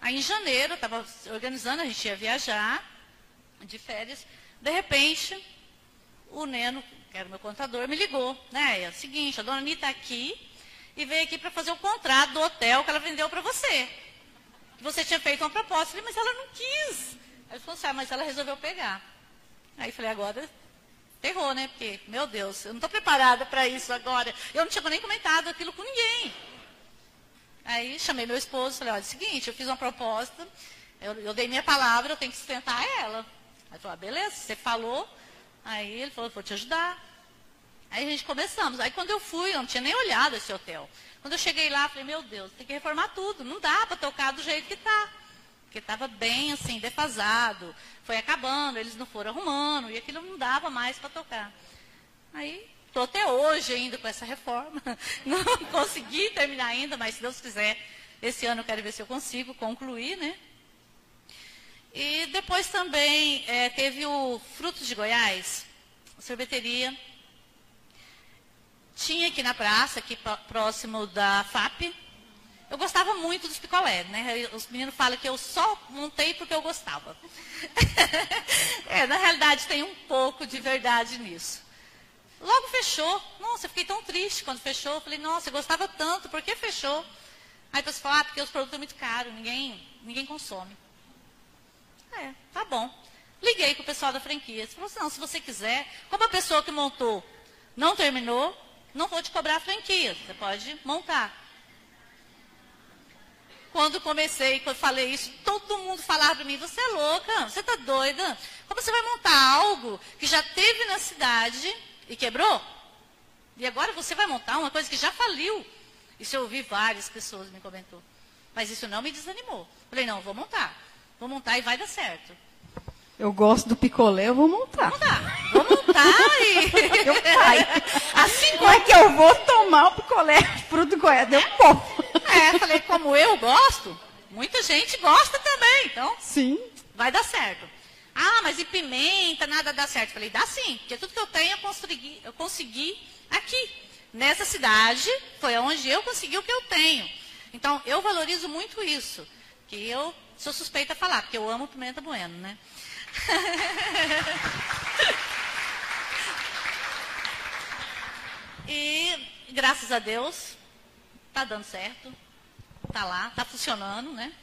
Aí em janeiro, eu estava organizando, a gente ia viajar de férias. De repente, o Neno, que era meu contador, me ligou. Né? É o seguinte, a dona Anitta está aqui e veio aqui para fazer o contrato do hotel que ela vendeu para você. Você tinha feito uma proposta. Eu falei, mas ela não quis. Aí ele falou assim, ah, mas ela resolveu pegar. Aí eu falei, agora ferrou, né? Porque, meu Deus, eu não estou preparada para isso agora. Eu não tinha nem comentado aquilo com ninguém. Aí chamei meu esposo e falei, olha, é o seguinte, eu fiz uma proposta, eu, eu dei minha palavra, eu tenho que sustentar ela. Aí falou, ah, beleza, você falou. Aí ele falou, vou te ajudar. Aí a gente começamos. Aí quando eu fui, eu não tinha nem olhado esse hotel. Quando eu cheguei lá, falei, meu Deus, tem que reformar tudo. Não dá para tocar do jeito que está. Porque estava bem assim, defasado. Foi acabando, eles não foram arrumando, e aquilo não dava mais para tocar. Aí estou até hoje ainda com essa reforma. Não consegui terminar ainda, mas se Deus quiser, esse ano eu quero ver se eu consigo concluir, né? E depois também é, teve o Frutos de Goiás, sorveteria. Tinha aqui na praça, aqui próximo da FAP. Eu gostava muito dos picolé, né? Os meninos falam que eu só montei porque eu gostava. é, na realidade tem um pouco de verdade nisso. Logo fechou. Nossa, eu fiquei tão triste quando fechou. Falei, nossa, eu gostava tanto, por que fechou? Aí você fala, ah, porque os produtos são muito caros, ninguém, ninguém consome. É, tá bom. Liguei para o pessoal da franquia. Ele falou assim, não, se você quiser, como a pessoa que montou não terminou, não vou te cobrar a franquia. Você pode montar. Quando comecei, quando falei isso, todo mundo falava para mim, você é louca, você está doida. Como você vai montar algo que já teve na cidade e quebrou? E agora você vai montar uma coisa que já faliu. Isso eu ouvi várias pessoas me comentou. Mas isso não me desanimou. Falei, não, vou montar. Vou montar e vai dar certo. Eu gosto do picolé, eu vou montar. Vou montar. Vou montar e. Pai, assim como é que eu vou tomar o picolé fruto Goiás? Deu bom. É, falei, como eu gosto, muita gente gosta também. Então, sim. vai dar certo. Ah, mas e pimenta, nada dá certo. Falei, dá sim, porque tudo que eu tenho eu consegui, eu consegui aqui. Nessa cidade, foi onde eu consegui o que eu tenho. Então, eu valorizo muito isso. Que eu Sou suspeita a falar, porque eu amo pimenta bueno, né? e graças a Deus, tá dando certo. Tá lá, tá funcionando, né?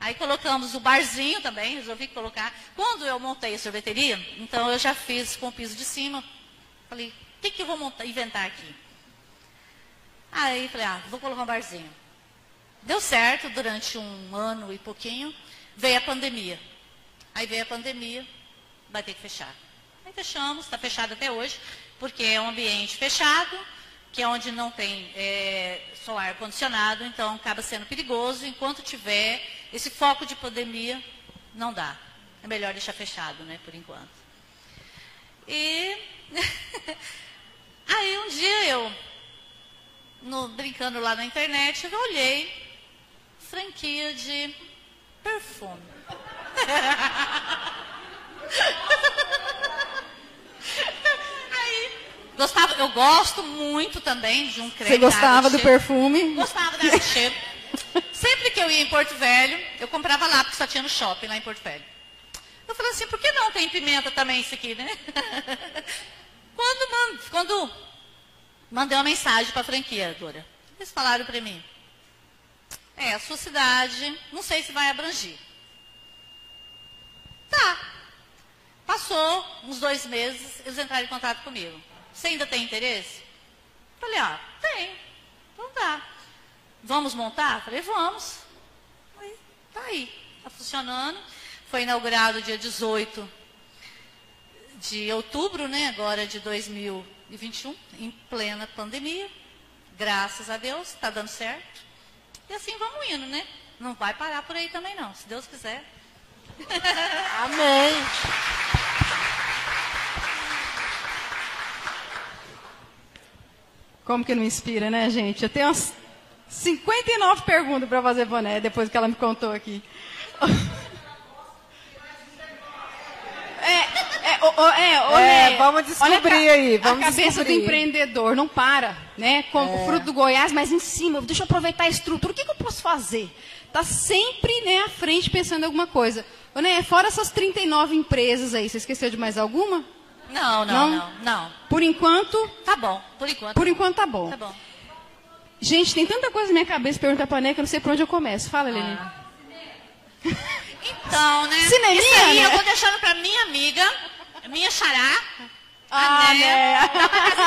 Aí colocamos o barzinho também, resolvi colocar. Quando eu montei a sorveteria, então eu já fiz com o piso de cima. Falei, o que, que eu vou montar, inventar aqui? Aí falei, ah, vou colocar um barzinho. Deu certo durante um ano e pouquinho, veio a pandemia. Aí veio a pandemia, vai ter que fechar. Aí fechamos, está fechado até hoje, porque é um ambiente fechado, que é onde não tem é, só ar condicionado, então acaba sendo perigoso. Enquanto tiver esse foco de pandemia, não dá. É melhor deixar fechado, né, por enquanto. E aí um dia eu, no, brincando lá na internet, eu olhei franquia de perfume. Aí, Gostava, eu gosto muito também de um creme. Você gostava do perfume? Gostava desse cheiro. Sempre que eu ia em Porto Velho, eu comprava lá, porque só tinha no shopping lá em Porto Velho. Eu falei assim, por que não tem pimenta também isso aqui, né? Quando, quando mandei uma mensagem para a franquia, Dora, eles falaram para mim, é, a sua cidade, não sei se vai abranger. Tá. Passou uns dois meses, eles entraram em contato comigo. Você ainda tem interesse? Falei, ah, tem. Então tá. Vamos montar? Falei, vamos. Aí, tá aí, tá funcionando. Foi inaugurado dia 18 de outubro, né, agora de 2021, em plena pandemia. Graças a Deus, está dando certo. E assim vamos indo, né? Não vai parar por aí também não, se Deus quiser. Amém. Como que não inspira, né, gente? Eu tenho umas 59 perguntas para fazer boné, depois que ela me contou aqui. É, é, o, o, é, o, É, vamos descobrir olha a aí, vamos a cabeça descobrir. do empreendedor não para, né? Com o fruto do Goiás, mas em cima, deixa eu aproveitar a estrutura, o que, que eu posso fazer? Tá sempre né, à frente pensando em alguma coisa. Ô, né, fora essas 39 empresas aí, você esqueceu de mais alguma? Não, Não? não, não, não. Por enquanto, Tá bom, por enquanto. por enquanto tá bom. Tá bom. Gente, tem tanta coisa na minha cabeça perguntar pra Né que eu não sei por onde eu começo. Fala, Helene. Então, né? Cineminha, Isso aí né? eu vou deixando pra minha amiga, minha xará. Ah, a Né.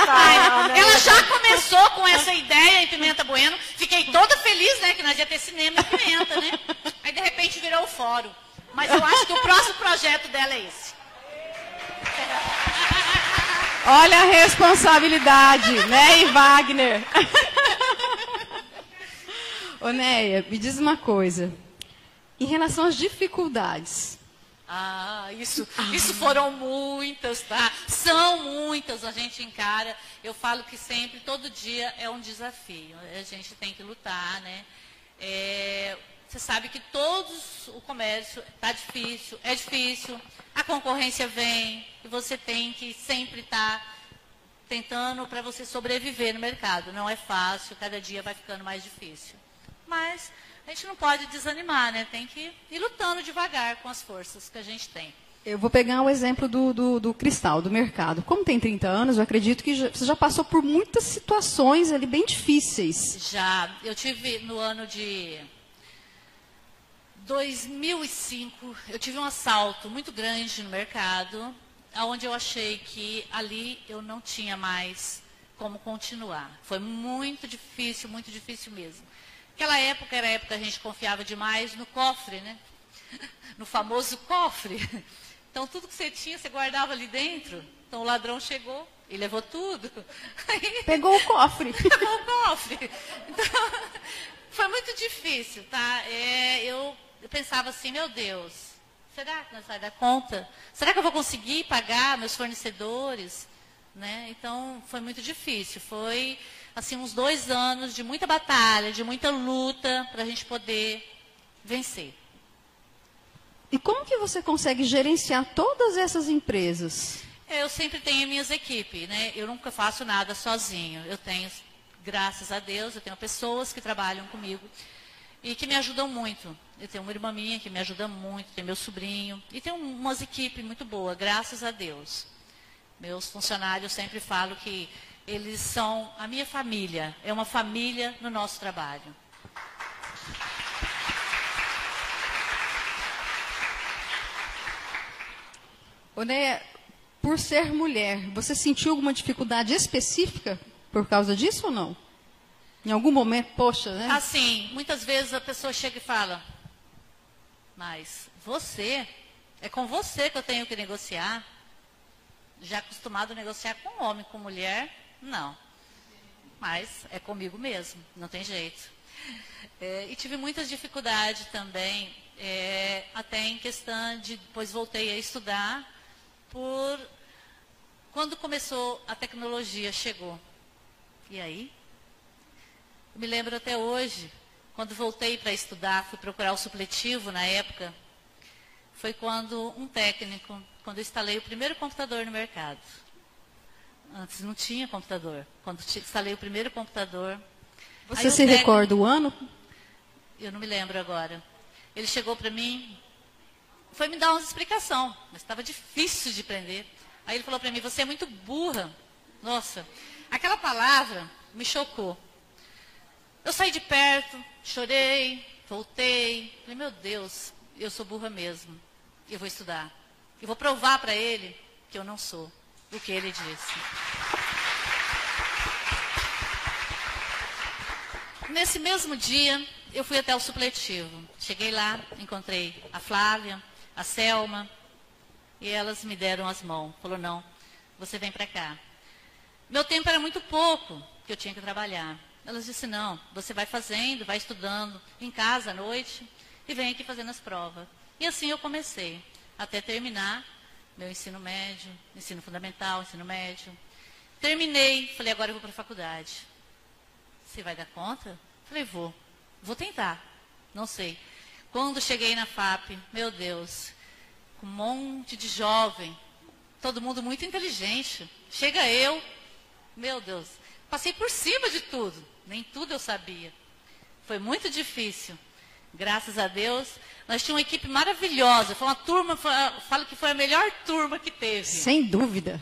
Tá, né? Ela já começou com essa ideia em Pimenta Bueno. Fiquei toda feliz, né? Que nós ia ter cinema em Pimenta, né? Aí de repente virou o fórum. Mas eu acho que o próximo projeto dela é esse. Olha a responsabilidade, né, e Wagner? Ô, Neia, me diz uma coisa. Em relação às dificuldades, Ah, isso, isso foram muitas, tá? São muitas, a gente encara. Eu falo que sempre, todo dia é um desafio. A gente tem que lutar, né? É, você sabe que todos o comércio está difícil, é difícil, a concorrência vem e você tem que sempre estar tentando para você sobreviver no mercado. Não é fácil, cada dia vai ficando mais difícil. Mas a gente não pode desanimar, né? Tem que ir lutando devagar com as forças que a gente tem. eu vou pegar o exemplo do, do, do cristal, do mercado. Como tem 30 anos, eu acredito que já- você já passou por muitas situações ali bem difíceis. Já, eu tive no ano de 2005, eu tive um assalto muito grande no mercado, onde eu achei que ali eu não tinha mais como continuar. Foi muito difícil, muito difícil mesmo. Aquela época era a época que a gente confiava demais no cofre, né? No famoso cofre. Então tudo que você tinha, você guardava ali dentro. Então o ladrão chegou e levou tudo. Aí- Pegou o cofre. Pegou o cofre. Então, foi muito difícil, tá? É, eu, eu pensava assim, meu Deus, será que nós vai dar conta? Será que eu vou conseguir pagar meus fornecedores? Né? Então, foi muito difícil. Foi, assim, uns dois anos de muita batalha, de muita luta para a gente poder vencer. E como que você consegue gerenciar todas essas empresas? Eu sempre tenho minhas equipes, né? Eu nunca faço nada sozinho. Eu tenho, graças a Deus, eu tenho pessoas que trabalham comigo e que me ajudam muito. Eu tenho uma irmã minha que me ajuda muito, tem meu sobrinho e tem umas equipes muito boas, graças a Deus. Meus funcionários sempre falam que eles são a minha família, é uma família no nosso trabalho. Ô, Neia, por ser mulher, você sentiu alguma dificuldade específica por causa disso ou não? Em algum momento, poxa, né? Assim, muitas vezes a pessoa chega e fala, mas você, é com você que eu tenho que negociar. Já acostumado a negociar com homem, com mulher, não. Mas é comigo mesmo, não tem jeito. É, e tive muitas dificuldades também, é, até em questão de, depois voltei a estudar, por quando começou a tecnologia, chegou. E aí? Eu me lembro até hoje, quando voltei para estudar, fui procurar o supletivo na época, foi quando um técnico, quando eu instalei o primeiro computador no mercado. Antes não tinha computador. Quando instalei o primeiro computador. Você se técnico, recorda o ano? Eu não me lembro agora. Ele chegou para mim, foi me dar uma explicação, mas estava difícil de aprender. Aí ele falou para mim: Você é muito burra. Nossa, aquela palavra me chocou. Eu saí de perto, chorei, voltei. Falei: Meu Deus, eu sou burra mesmo. Eu vou estudar. Eu vou provar para ele que eu não sou o que ele disse. Nesse mesmo dia, eu fui até o supletivo. Cheguei lá, encontrei a Flávia, a Selma, e elas me deram as mãos. Falou, não, você vem para cá. Meu tempo era muito pouco que eu tinha que trabalhar. Elas disseram, não, você vai fazendo, vai estudando em casa à noite e vem aqui fazendo as provas. E assim eu comecei, até terminar meu ensino médio, ensino fundamental, ensino médio. Terminei, falei, agora eu vou para a faculdade. Você vai dar conta? Falei, vou. Vou tentar. Não sei. Quando cheguei na FAP, meu Deus, um monte de jovem, todo mundo muito inteligente. Chega eu, meu Deus, passei por cima de tudo, nem tudo eu sabia. Foi muito difícil. Graças a Deus, nós tínhamos uma equipe maravilhosa. Foi uma turma, falo que foi a melhor turma que teve. Sem dúvida.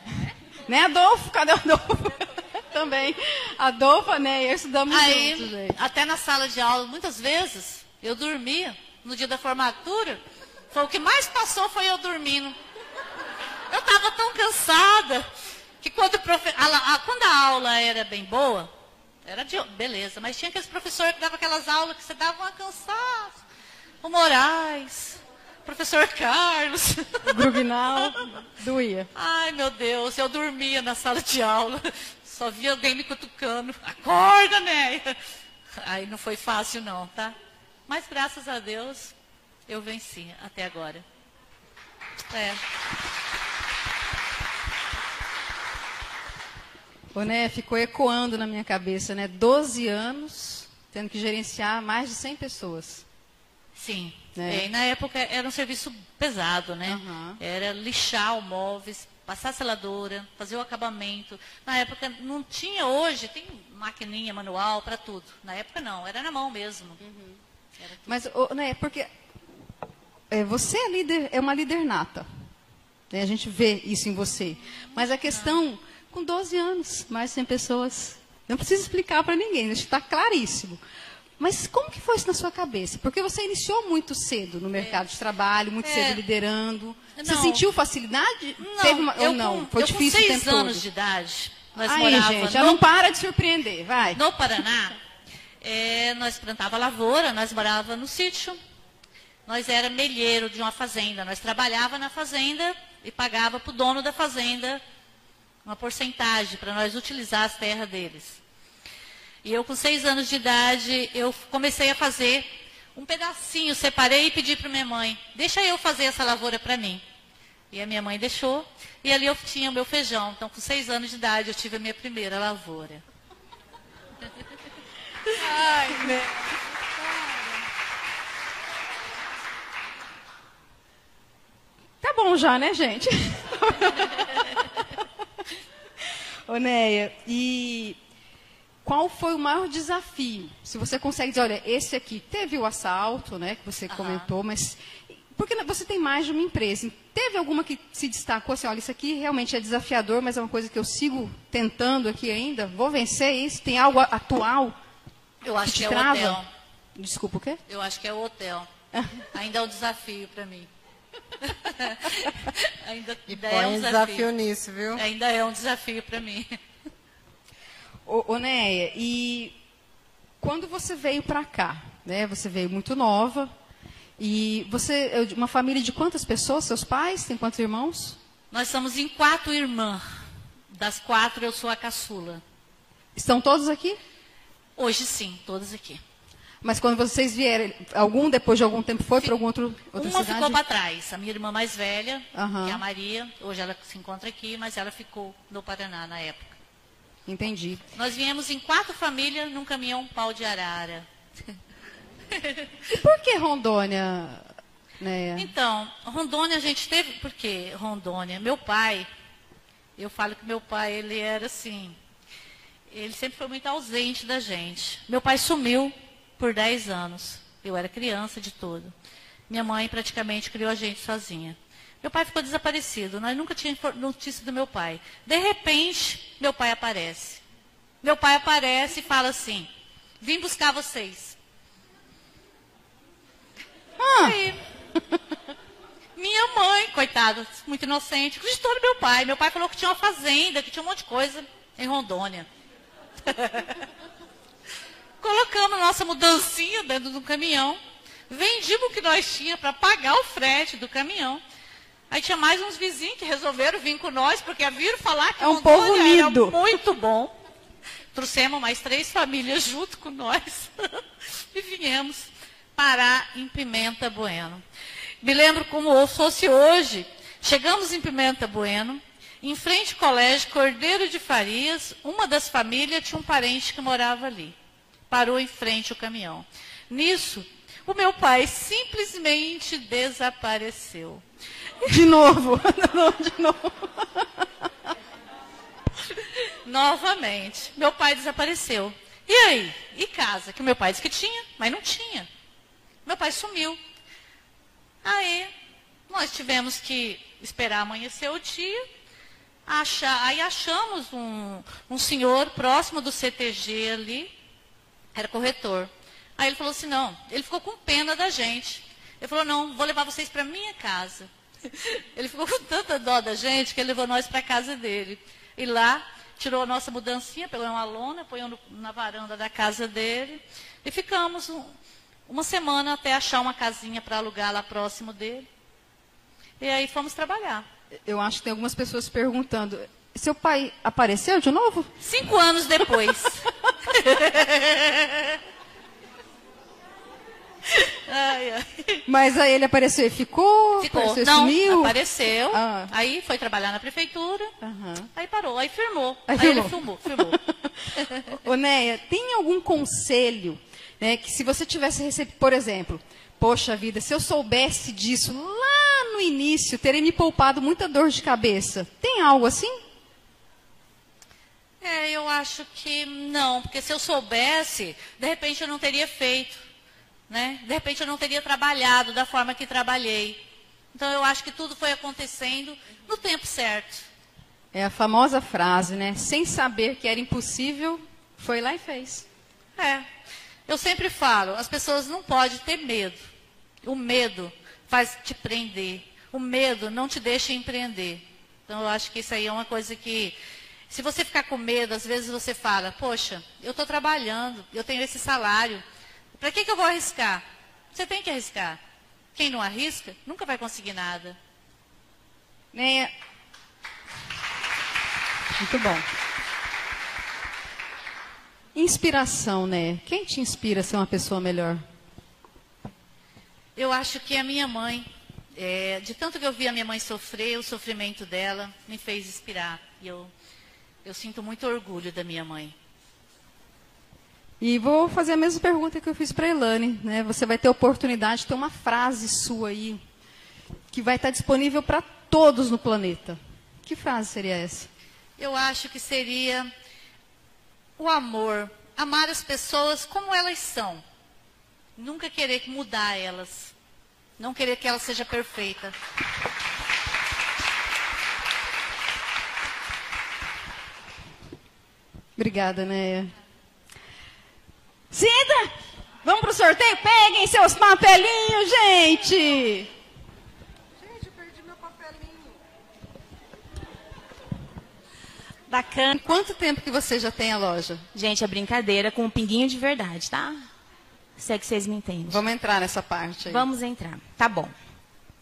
Né, Adolfo? Cadê o Adolfo? Também. Adolfo, né? Estudamos Aí, juntos. Aí. Até na sala de aula, muitas vezes, eu dormia. No dia da formatura, foi o que mais passou foi eu dormindo. Eu estava tão cansada que quando, profe... a, a, quando a aula era bem boa, era de beleza, mas tinha aqueles professores que davam aquelas aulas que você dava uma cansaço. O Moraes, o professor Carlos. O Grugnal, doía. Ai, meu Deus, eu dormia na sala de aula. Só via alguém me cutucando. Acorda, né? Aí não foi fácil não, tá? Mas graças a Deus, eu venci até agora. É. Ô, né, ficou ecoando na minha cabeça, né? 12 anos, tendo que gerenciar mais de 100 pessoas. Sim. É. É, na época era um serviço pesado, né? Uhum. Era lixar o móveis, passar seladora, fazer o acabamento. Na época não tinha, hoje tem maquininha manual para tudo. Na época não, era na mão mesmo. Uhum. Mas, né, porque é, você é, líder, é uma líder nata. Né? A gente vê isso em você. Mas a questão com 12 anos, mais de 100 pessoas. Não precisa explicar para ninguém, está claríssimo. Mas como que foi isso na sua cabeça? Porque você iniciou muito cedo no mercado é. de trabalho, muito é. cedo liderando. Não. Você sentiu facilidade? Não, Teve uma, ou não? Foi eu difícil com seis o tempo anos todo? de idade, nós Aí, gente, já no, não para de surpreender, vai. No Paraná, é, nós plantava lavoura, nós morava no sítio. Nós era melheiro de uma fazenda. Nós trabalhava na fazenda e pagava para o dono da fazenda uma porcentagem para nós utilizar as terras deles. E eu, com seis anos de idade, eu comecei a fazer um pedacinho, separei e pedi para minha mãe, deixa eu fazer essa lavoura para mim. E a minha mãe deixou, e ali eu tinha o meu feijão. Então, com seis anos de idade, eu tive a minha primeira lavoura. Ai, né? Tá bom já, né, gente? Ô, Neia, e qual foi o maior desafio? Se você consegue dizer, olha, esse aqui teve o assalto, né, que você uhum. comentou, mas porque você tem mais de uma empresa. Teve alguma que se destacou assim, olha, isso aqui realmente é desafiador, mas é uma coisa que eu sigo tentando aqui ainda, vou vencer isso? Tem algo atual? Eu acho que, que é o hotel. Desculpa, o quê? Eu acho que é o hotel. ainda é um desafio para mim. ainda, ainda é um desafio. desafio nisso, viu? Ainda é um desafio para mim. Ô, ô Neia, e quando você veio para cá, né? Você veio muito nova. E você é uma família de quantas pessoas? Seus pais? Tem quantos irmãos? Nós somos em quatro irmãs. Das quatro, eu sou a caçula. Estão todos aqui? Hoje sim, todos aqui. Mas quando vocês vieram, algum depois de algum tempo foi para algum outro outra Uma cidade? ficou para trás. A minha irmã mais velha, uhum. que é a Maria, hoje ela se encontra aqui, mas ela ficou no Paraná na época. Entendi. Nós viemos em quatro famílias num caminhão pau de arara. E por que Rondônia, né? Então, Rondônia a gente teve, por que Rondônia? Meu pai, Eu falo que meu pai, ele era assim, ele sempre foi muito ausente da gente. Meu pai sumiu por 10 anos. Eu era criança de todo. Minha mãe praticamente criou a gente sozinha. Meu pai ficou desaparecido. Nós nunca tínhamos notícia do meu pai. De repente, meu pai aparece. Meu pai aparece e fala assim: Vim buscar vocês. Ah. Aí, minha mãe, coitada, muito inocente, acreditou no meu pai. Meu pai falou que tinha uma fazenda, que tinha um monte de coisa em Rondônia. Colocamos nossa mudancinha dentro do caminhão. Vendimos o que nós tínhamos para pagar o frete do caminhão. Aí tinha mais uns vizinhos que resolveram vir com nós, porque viram falar que é um povo unido. muito bom. Trouxemos mais três famílias junto com nós e viemos parar em Pimenta Bueno. Me lembro como fosse hoje. Chegamos em Pimenta Bueno, em frente ao colégio Cordeiro de Farias, uma das famílias tinha um parente que morava ali. Parou em frente o caminhão. Nisso, o meu pai simplesmente desapareceu. De novo, de novo. Novamente, meu pai desapareceu. E aí? E casa? Que o meu pai disse que tinha, mas não tinha. Meu pai sumiu. Aí, nós tivemos que esperar amanhecer o dia. Achar, aí achamos um, um senhor próximo do CTG ali, era corretor. Aí ele falou assim, não, ele ficou com pena da gente. Ele falou, não, vou levar vocês para minha casa. Ele ficou com tanta dó da gente que ele levou nós para a casa dele. E lá tirou a nossa mudancinha, pegou uma lona, põe na varanda da casa dele. E ficamos um, uma semana até achar uma casinha para alugar lá próximo dele. E aí fomos trabalhar. Eu acho que tem algumas pessoas perguntando: seu pai apareceu de novo? Cinco anos depois. ai, ai. Mas aí ele apareceu e ficou? Ficou. Apareceu, Não, sumiu? apareceu. Ah. Aí foi trabalhar na prefeitura. Uhum. Aí parou, aí firmou. Aí, aí ele filmou, filmou. Ô, Neia, tem algum conselho né, que se você tivesse recebido, por exemplo, poxa vida, se eu soubesse disso lá no início, teria me poupado muita dor de cabeça. Tem algo assim? Acho que não, porque se eu soubesse, de repente eu não teria feito. Né? De repente eu não teria trabalhado da forma que trabalhei. Então eu acho que tudo foi acontecendo no tempo certo. É a famosa frase, né? Sem saber que era impossível, foi lá e fez. É. Eu sempre falo, as pessoas não podem ter medo. O medo faz te prender. O medo não te deixa empreender. Então eu acho que isso aí é uma coisa que se você ficar com medo, às vezes você fala, poxa, eu estou trabalhando, eu tenho esse salário, para que, que eu vou arriscar? Você tem que arriscar. Quem não arrisca, nunca vai conseguir nada. Nem. Muito bom. Inspiração, né? Quem te inspira a ser uma pessoa melhor? Eu acho que a minha mãe, é, de tanto que eu vi a minha mãe sofrer, o sofrimento dela me fez inspirar. E eu, eu sinto muito orgulho da minha mãe. E vou fazer a mesma pergunta que eu fiz para a Elane. Né? Você vai ter a oportunidade de ter uma frase sua aí, que vai estar disponível para todos no planeta. Que frase seria essa? Eu acho que seria o amor. Amar as pessoas como elas são. Nunca querer mudar elas. Não querer que ela seja perfeita. Obrigada, Néia. Cida, vamos para o sorteio? Peguem seus papelinhos, gente! Gente, eu perdi meu papelinho. Bacana. Quanto tempo que você já tem a loja? Gente, é brincadeira com um pinguinho de verdade, tá? Se é que vocês me entendem. Vamos entrar nessa parte aí. Vamos entrar. Tá bom.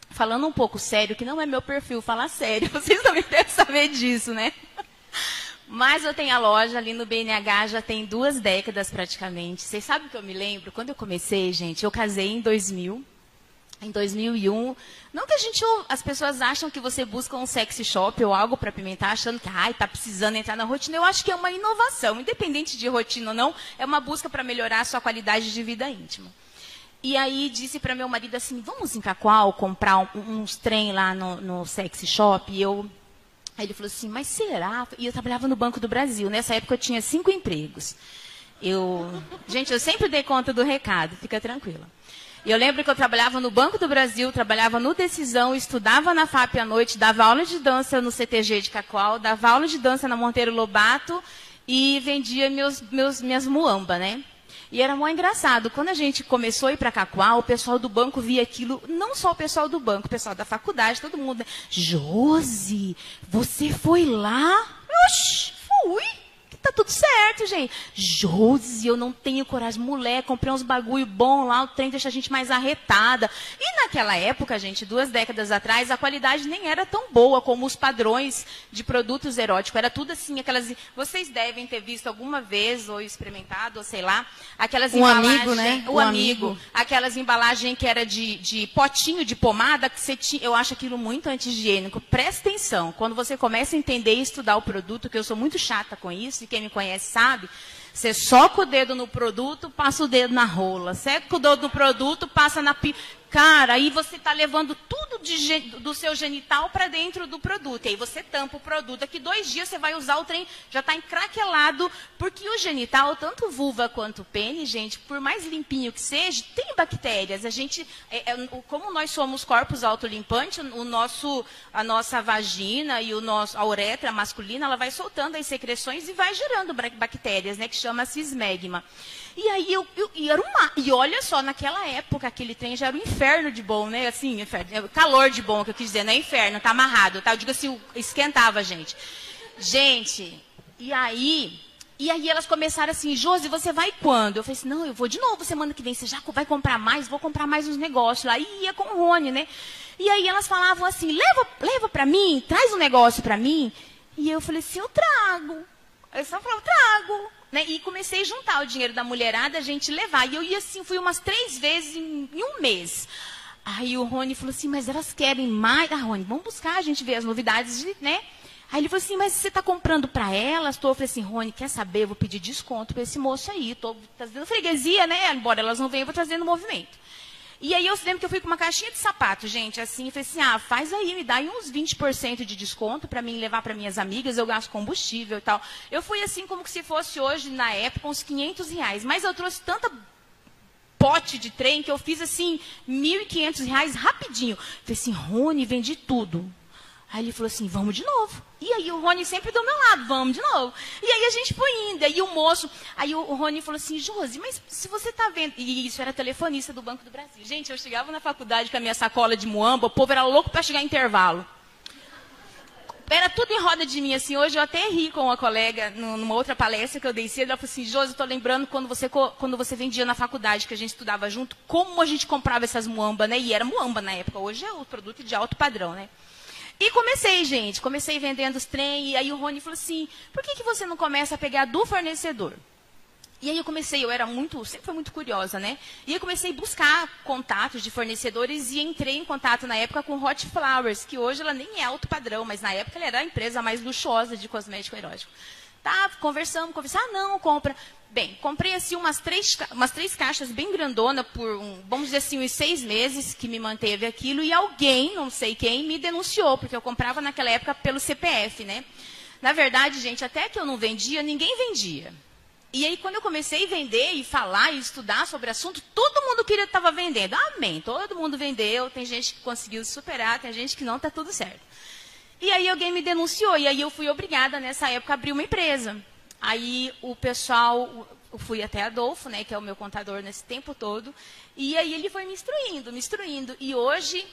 Falando um pouco sério, que não é meu perfil falar sério, vocês também devem saber disso, né? Mas eu tenho a loja ali no BNH já tem duas décadas praticamente. Vocês sabem que eu me lembro? Quando eu comecei, gente, eu casei em 2000. Em 2001, não que a gente, as pessoas acham que você busca um sexy shop ou algo para pimentar, achando que, ai, tá precisando entrar na rotina. Eu acho que é uma inovação, independente de rotina ou não, é uma busca para melhorar a sua qualidade de vida íntima. E aí disse para meu marido assim, vamos em Cacoal comprar um, uns trem lá no, no sexy shop. E eu Aí ele falou assim, mas será? E eu trabalhava no Banco do Brasil. Nessa época eu tinha cinco empregos. Eu, gente, eu sempre dei conta do recado, fica tranquila. Eu lembro que eu trabalhava no Banco do Brasil, trabalhava no Decisão, estudava na FAP à noite, dava aula de dança no CTG de Cacoal, dava aula de dança na Monteiro Lobato e vendia meus, meus, minhas muamba, né? E era muito engraçado. Quando a gente começou a ir para Cacoal, o pessoal do banco via aquilo, não só o pessoal do banco, o pessoal da faculdade, todo mundo. Né? Josi, você foi lá? Oxi, fui tá tudo certo, gente. Josi, eu não tenho coragem. Mulher, comprei uns bagulho bom lá, o trem deixa a gente mais arretada. E naquela época, gente, duas décadas atrás, a qualidade nem era tão boa como os padrões de produtos eróticos. Era tudo assim, aquelas. Vocês devem ter visto alguma vez, ou experimentado, ou sei lá, aquelas um embalagens. Amigo, né? O, amigo, amigo. Aquelas embalagens que era de, de potinho de pomada, que você tinha. Eu acho aquilo muito anti-higiênico. Presta atenção. Quando você começa a entender e estudar o produto, que eu sou muito chata com isso, quem me conhece sabe, você soca o dedo no produto, passa o dedo na rola. Seca o dedo no produto, passa na pi... Cara, aí você está levando tudo de, do seu genital para dentro do produto. E aí você tampa o produto. Daqui dois dias você vai usar o trem, já está encraquelado. Porque o genital, tanto vulva quanto pênis, gente, por mais limpinho que seja, tem bactérias. A gente, é, é, como nós somos corpos autolimpantes, o nosso, a nossa vagina e o nosso, a uretra masculina, ela vai soltando as secreções e vai gerando bactérias, né, que chama-se esmegma. E aí eu, eu e era uma, e olha só, naquela época aquele trem já era um inferno de bom, né? Assim, inferno, é, calor de bom que eu quis dizer, não é inferno, tá amarrado, tá? Eu digo assim, esquentava a gente. Gente, e aí, e aí elas começaram assim, Josi, você vai quando? Eu falei assim, não, eu vou de novo semana que vem, você já vai comprar mais? Vou comprar mais uns negócios lá. E ia com o Rony, né? E aí elas falavam assim, leva, leva para mim, traz um negócio para mim. E eu falei assim, eu trago. Eu só falava, trago. Né? E comecei a juntar o dinheiro da mulherada, a gente levar. E eu ia assim, fui umas três vezes em, em um mês. Aí o Rony falou assim, mas elas querem mais. Ah, Rony, vamos buscar, a gente vê as novidades, de, né? Aí ele falou assim, mas você está comprando para elas? Tô. Eu falei assim, Rony, quer saber? Eu vou pedir desconto para esse moço aí. Estou trazendo freguesia, né? Embora elas não venham, eu vou trazendo movimento. E aí eu lembro que eu fui com uma caixinha de sapato, gente, assim, e falei assim, ah, faz aí, me dá aí uns 20% de desconto para mim levar para minhas amigas, eu gasto combustível e tal. Eu fui assim como se fosse hoje, na época, uns 500 reais. Mas eu trouxe tanta pote de trem que eu fiz assim, 1.500 reais rapidinho. Falei assim, Rony, vendi tudo. Aí ele falou assim, vamos de novo. E aí o Rony sempre do meu lado, vamos de novo. E aí a gente foi indo. Aí o moço, aí o Rony falou assim, Josi, mas se você está vendo. E isso era telefonista do Banco do Brasil. Gente, eu chegava na faculdade com a minha sacola de muamba, o povo era louco para chegar em intervalo. Era tudo em roda de mim, assim. Hoje eu até ri com uma colega numa outra palestra que eu dei cedo. Ela falou assim, Josi, estou lembrando quando você, quando você vendia na faculdade, que a gente estudava junto, como a gente comprava essas muamba, né? E era muamba na época. Hoje é o produto de alto padrão, né? E comecei, gente. Comecei vendendo os trem. E aí o Rony falou assim: por que, que você não começa a pegar do fornecedor? E aí eu comecei, eu era muito, sempre foi muito curiosa, né? E eu comecei a buscar contatos de fornecedores e entrei em contato na época com Hot Flowers, que hoje ela nem é alto padrão, mas na época ela era a empresa mais luxuosa de cosmético erótico. Tá, conversamos, conversamos, ah, não, compra. Bem, comprei assim umas três, umas três caixas bem grandona por, um, vamos dizer assim, uns seis meses que me manteve aquilo e alguém, não sei quem, me denunciou, porque eu comprava naquela época pelo CPF, né? Na verdade, gente, até que eu não vendia, ninguém vendia. E aí, quando eu comecei a vender e falar e estudar sobre o assunto, todo mundo queria estava vendendo. Amém. Todo mundo vendeu, tem gente que conseguiu superar, tem gente que não, está tudo certo. E aí alguém me denunciou, e aí eu fui obrigada, nessa época, a abrir uma empresa. Aí o pessoal, eu fui até Adolfo, né, que é o meu contador nesse tempo todo, e aí ele foi me instruindo, me instruindo. E hoje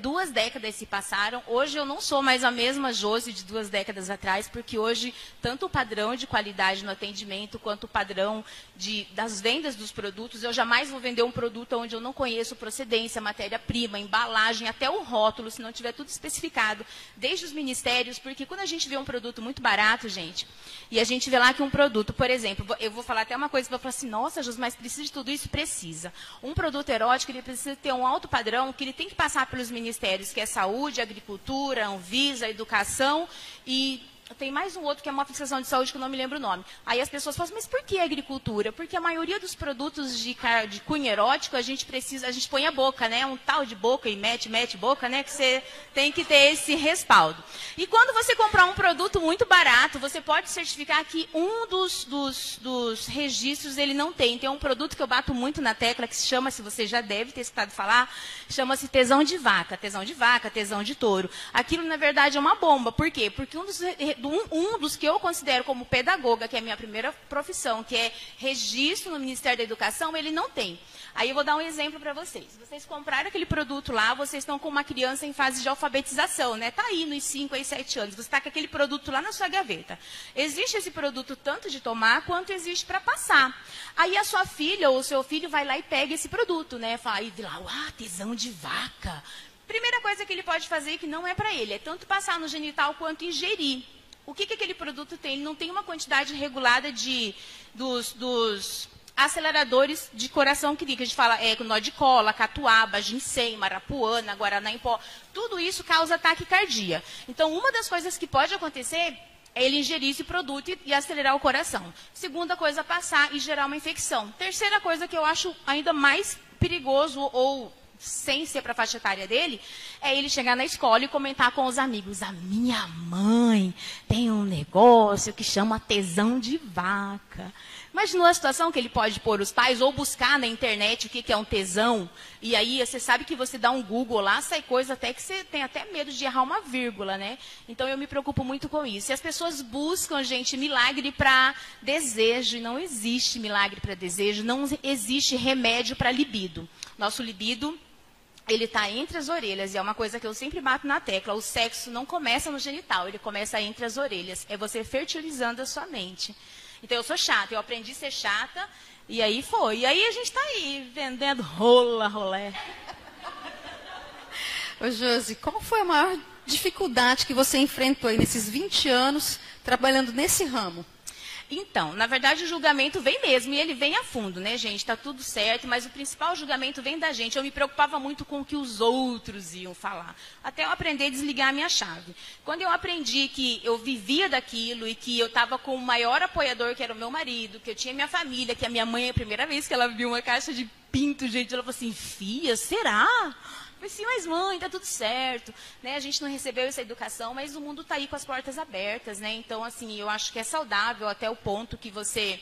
duas décadas se passaram. Hoje eu não sou mais a mesma Josi de duas décadas atrás, porque hoje tanto o padrão de qualidade no atendimento quanto o padrão de, das vendas dos produtos, eu jamais vou vender um produto onde eu não conheço procedência, matéria-prima, embalagem, até o rótulo, se não tiver tudo especificado, desde os ministérios, porque quando a gente vê um produto muito barato, gente, e a gente vê lá que um produto, por exemplo, eu vou falar até uma coisa, vou falar assim, nossa, Josi, mas precisa de tudo isso? Precisa. Um produto erótico, ele precisa ter um alto padrão, que ele tem que passar pelos ministérios, que é saúde, agricultura, Anvisa, educação e tem mais um outro que é uma fixação de saúde que eu não me lembro o nome. Aí as pessoas falam, mas por que agricultura? Porque a maioria dos produtos de, de cunho erótico a gente precisa, a gente põe a boca, né? Um tal de boca e mete, mete boca, né? Que você tem que ter esse respaldo. E quando você comprar um produto muito barato, você pode certificar que um dos, dos, dos registros ele não tem. Tem um produto que eu bato muito na tecla que se chama, se você já deve ter escutado falar, chama-se tesão de vaca, tesão de vaca, tesão de touro. Aquilo na verdade é uma bomba. Por quê? Porque um dos um, dos que eu considero como pedagoga, que é a minha primeira profissão, que é registro no Ministério da Educação, ele não tem. Aí eu vou dar um exemplo para vocês. Vocês compraram aquele produto lá, vocês estão com uma criança em fase de alfabetização, né? Está aí nos 5 a 7 anos. Você está com aquele produto lá na sua gaveta. Existe esse produto tanto de tomar quanto existe para passar. Aí a sua filha ou o seu filho vai lá e pega esse produto, né? Fala, aí lá, ah, tesão de vaca. Primeira coisa que ele pode fazer que não é para ele, é tanto passar no genital quanto ingerir o que, que aquele produto tem? Ele não tem uma quantidade regulada de, dos, dos aceleradores de coração que a gente fala é nó de cola, catuaba, ginseng, marapuana, guaraná em pó. Tudo isso causa taquicardia. Então, uma das coisas que pode acontecer é ele ingerir esse produto e, e acelerar o coração. Segunda coisa, passar e gerar uma infecção. Terceira coisa que eu acho ainda mais perigoso ou sem ser para a faixa etária dele, é ele chegar na escola e comentar com os amigos: a minha mãe tem um negócio que chama tesão de vaca. Imagina uma situação que ele pode pôr os pais ou buscar na internet o que, que é um tesão. E aí você sabe que você dá um Google lá, sai coisa até que você tem até medo de errar uma vírgula, né? Então eu me preocupo muito com isso. E as pessoas buscam, gente, milagre para desejo. E não existe milagre para desejo, não existe remédio para libido. Nosso libido ele está entre as orelhas, e é uma coisa que eu sempre bato na tecla. O sexo não começa no genital, ele começa entre as orelhas. É você fertilizando a sua mente. Então eu sou chata, eu aprendi a ser chata, e aí foi. E aí a gente está aí, vendendo rola, rolé. Ô Josi, qual foi a maior dificuldade que você enfrentou aí nesses 20 anos trabalhando nesse ramo? Então, na verdade, o julgamento vem mesmo, e ele vem a fundo, né, gente? Está tudo certo, mas o principal julgamento vem da gente. Eu me preocupava muito com o que os outros iam falar, até eu aprender a desligar a minha chave. Quando eu aprendi que eu vivia daquilo e que eu estava com o maior apoiador, que era o meu marido, que eu tinha minha família, que a minha mãe, a primeira vez que ela viu uma caixa de pinto, gente, ela falou assim: Fia, será? Falei assim, mas mãe, tá tudo certo. Né? A gente não recebeu essa educação, mas o mundo está aí com as portas abertas, né? Então, assim, eu acho que é saudável até o ponto que você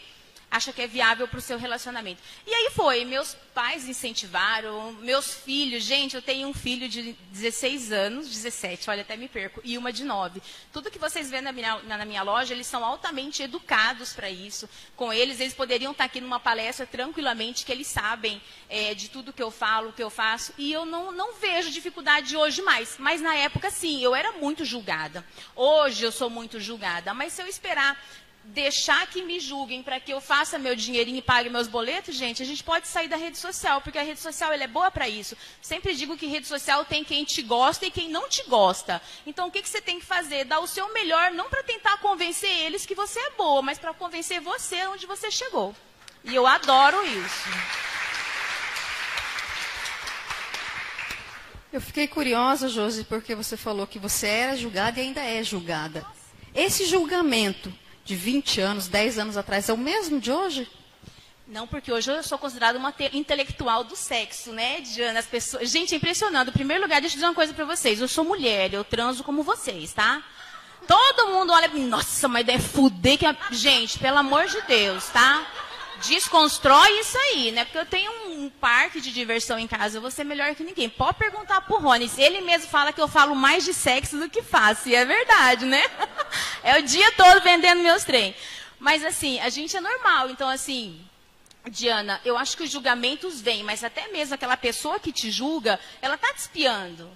acha que é viável para o seu relacionamento. E aí foi, meus pais incentivaram, meus filhos, gente, eu tenho um filho de 16 anos, 17, olha, até me perco, e uma de 9. Tudo que vocês vêem na minha, na minha loja, eles são altamente educados para isso. Com eles, eles poderiam estar aqui numa palestra tranquilamente, que eles sabem é, de tudo que eu falo, que eu faço, e eu não, não vejo dificuldade hoje mais. Mas na época, sim, eu era muito julgada. Hoje eu sou muito julgada, mas se eu esperar deixar que me julguem para que eu faça meu dinheirinho e pague meus boletos, gente, a gente pode sair da rede social, porque a rede social é boa para isso. Sempre digo que rede social tem quem te gosta e quem não te gosta. Então, o que, que você tem que fazer? Dar o seu melhor, não para tentar convencer eles que você é boa, mas para convencer você onde você chegou. E eu adoro isso. Eu fiquei curiosa, Josi, porque você falou que você era julgada e ainda é julgada. Esse julgamento de 20 anos, 10 anos atrás, é o mesmo de hoje? Não, porque hoje eu sou considerada uma intelectual do sexo, né, Diana? As pessoas... Gente, é impressionante. Em primeiro lugar, deixa eu dizer uma coisa para vocês. Eu sou mulher, eu transo como vocês, tá? Todo mundo olha nossa, mas deve fuder que... Gente, pelo amor de Deus, tá? Desconstrói isso aí, né? Porque eu tenho um parque de diversão em casa, vou ser melhor que ninguém. Pode perguntar pro Rony. Ele mesmo fala que eu falo mais de sexo do que faço. E é verdade, né? É o dia todo vendendo meus trem. Mas assim, a gente é normal. Então, assim, Diana, eu acho que os julgamentos vêm, mas até mesmo aquela pessoa que te julga, ela está te espiando.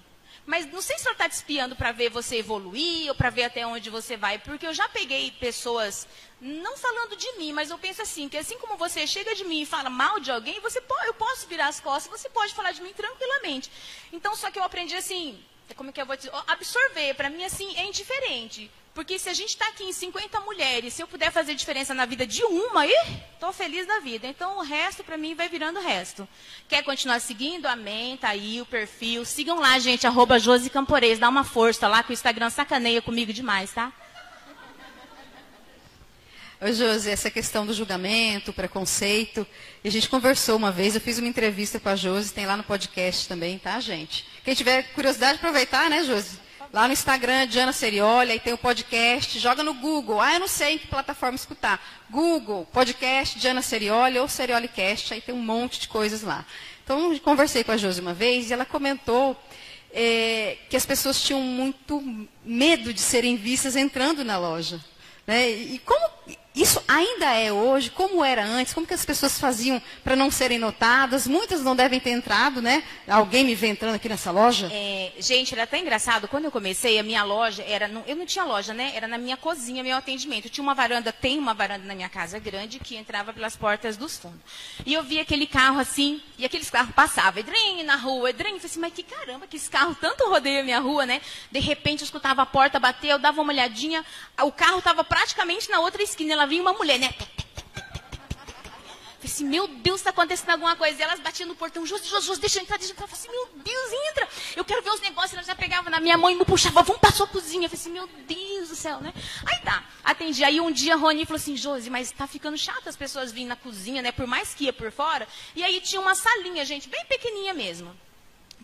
Mas não sei se ela está te espiando para ver você evoluir ou para ver até onde você vai, porque eu já peguei pessoas, não falando de mim, mas eu penso assim, que assim como você chega de mim e fala mal de alguém, você eu posso virar as costas, você pode falar de mim tranquilamente. Então, só que eu aprendi assim, como é que eu vou dizer, absorver, para mim assim, é indiferente. Porque se a gente está aqui em 50 mulheres, se eu puder fazer diferença na vida de uma, estou feliz da vida. Então o resto para mim vai virando resto. Quer continuar seguindo? Amém, tá aí o perfil. Sigam lá, gente, arroba Josi Camporês. Dá uma força lá que o Instagram sacaneia comigo demais, tá? Oi, Josi, essa questão do julgamento, preconceito. A gente conversou uma vez, eu fiz uma entrevista com a Josi, tem lá no podcast também, tá, gente? Quem tiver curiosidade, aproveitar, né, Josi? Lá no Instagram, Diana Serioli, aí tem o podcast, joga no Google. Ah, eu não sei em que plataforma escutar. Google, podcast, Diana Serioli ou Seriolicast, aí tem um monte de coisas lá. Então, conversei com a Josi uma vez e ela comentou é, que as pessoas tinham muito medo de serem vistas entrando na loja. Né? E como isso ainda é hoje, como era antes, como que as pessoas faziam para não serem notadas? Muitas não devem ter entrado, né? Alguém me vê entrando aqui nessa loja? É, gente, era até engraçado. Quando eu comecei, a minha loja era. No, eu não tinha loja, né? Era na minha cozinha, meu atendimento. Eu tinha uma varanda, tem uma varanda na minha casa grande que entrava pelas portas dos fundos. E eu via aquele carro assim, e aqueles carros passavam, Edrinho na rua, Edrinho. Eu falei assim, mas que caramba, que esse carro tanto rodeia a minha rua, né? De repente eu escutava a porta bater, eu dava uma olhadinha, o carro estava praticamente na outra esquina. Ela vinha uma mulher, né? Falei assim, meu Deus, está acontecendo alguma coisa. E elas batiam no portão, Jus, Jus, Jus, deixa eu entrar, deixa eu entrar. Falei assim, meu Deus, entra. Eu quero ver os negócios. Ela já pegava na minha mão e me puxava, vamos para sua cozinha. Eu falei assim, meu Deus do céu, né? Aí tá, atendi. Aí um dia a Rony falou assim, Josi, mas tá ficando chato as pessoas virem na cozinha, né? Por mais que ia por fora. E aí tinha uma salinha, gente, bem pequenininha mesmo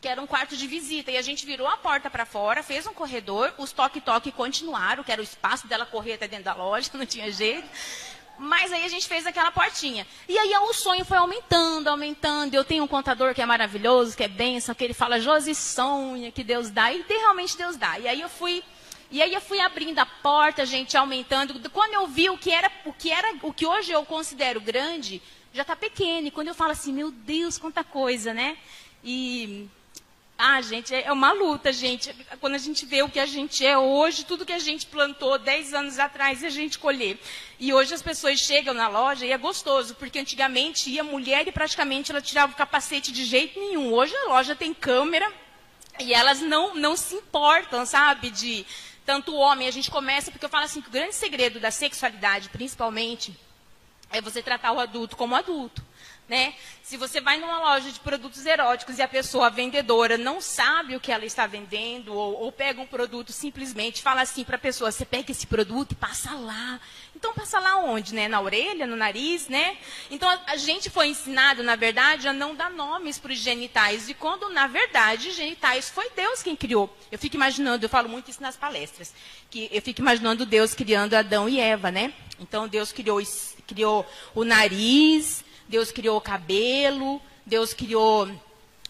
que era um quarto de visita. E a gente virou a porta para fora, fez um corredor, os toque-toque continuaram, que era o espaço dela correr até dentro da loja, não tinha jeito. Mas aí a gente fez aquela portinha. E aí o sonho foi aumentando, aumentando. Eu tenho um contador que é maravilhoso, que é benção, que ele fala, Josi, sonha que Deus dá. E realmente Deus dá. E aí eu fui. E aí eu fui abrindo a porta, gente, aumentando. Quando eu vi o que era, o que era, o que hoje eu considero grande, já está pequeno. E quando eu falo assim, meu Deus, quanta coisa, né? E ah, gente, é uma luta, gente. Quando a gente vê o que a gente é hoje, tudo que a gente plantou 10 anos atrás e a gente colher. E hoje as pessoas chegam na loja e é gostoso, porque antigamente ia mulher e praticamente ela tirava o capacete de jeito nenhum. Hoje a loja tem câmera e elas não, não se importam, sabe, de tanto homem. A gente começa, porque eu falo assim, que o grande segredo da sexualidade, principalmente, é você tratar o adulto como adulto. Né? Se você vai numa loja de produtos eróticos e a pessoa, a vendedora, não sabe o que ela está vendendo, ou, ou pega um produto simplesmente fala assim para a pessoa, você pega esse produto e passa lá. Então passa lá onde? Né? Na orelha, no nariz, né? Então a, a gente foi ensinado, na verdade, a não dar nomes para os genitais. E quando, na verdade, genitais foi Deus quem criou. Eu fico imaginando, eu falo muito isso nas palestras, que eu fico imaginando Deus criando Adão e Eva, né? Então Deus criou, criou o nariz, Deus criou o cabelo, Deus criou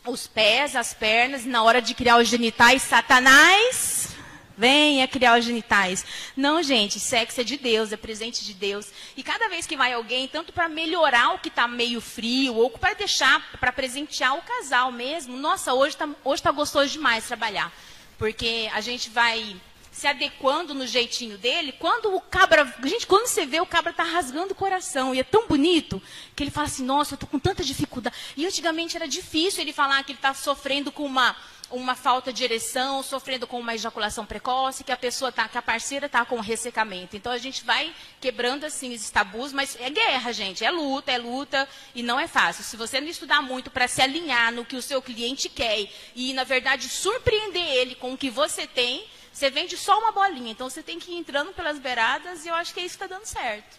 os pés, as pernas, e na hora de criar os genitais, Satanás venha criar os genitais. Não, gente, sexo é de Deus, é presente de Deus. E cada vez que vai alguém, tanto para melhorar o que está meio frio, ou para deixar, para presentear o casal mesmo, nossa, hoje está hoje tá gostoso demais trabalhar. Porque a gente vai se adequando no jeitinho dele, quando o cabra. Gente, quando você vê, o cabra tá rasgando o coração. E é tão bonito que ele fala assim: Nossa, eu tô com tanta dificuldade. E antigamente era difícil ele falar que ele está sofrendo com uma, uma falta de ereção, sofrendo com uma ejaculação precoce, que a pessoa tá, que a parceira tá com ressecamento. Então a gente vai quebrando assim esses tabus, mas é guerra, gente, é luta, é luta e não é fácil. Se você não estudar muito para se alinhar no que o seu cliente quer e na verdade surpreender ele com o que você tem, você vende só uma bolinha, então você tem que ir entrando pelas beiradas e eu acho que é isso que está dando certo.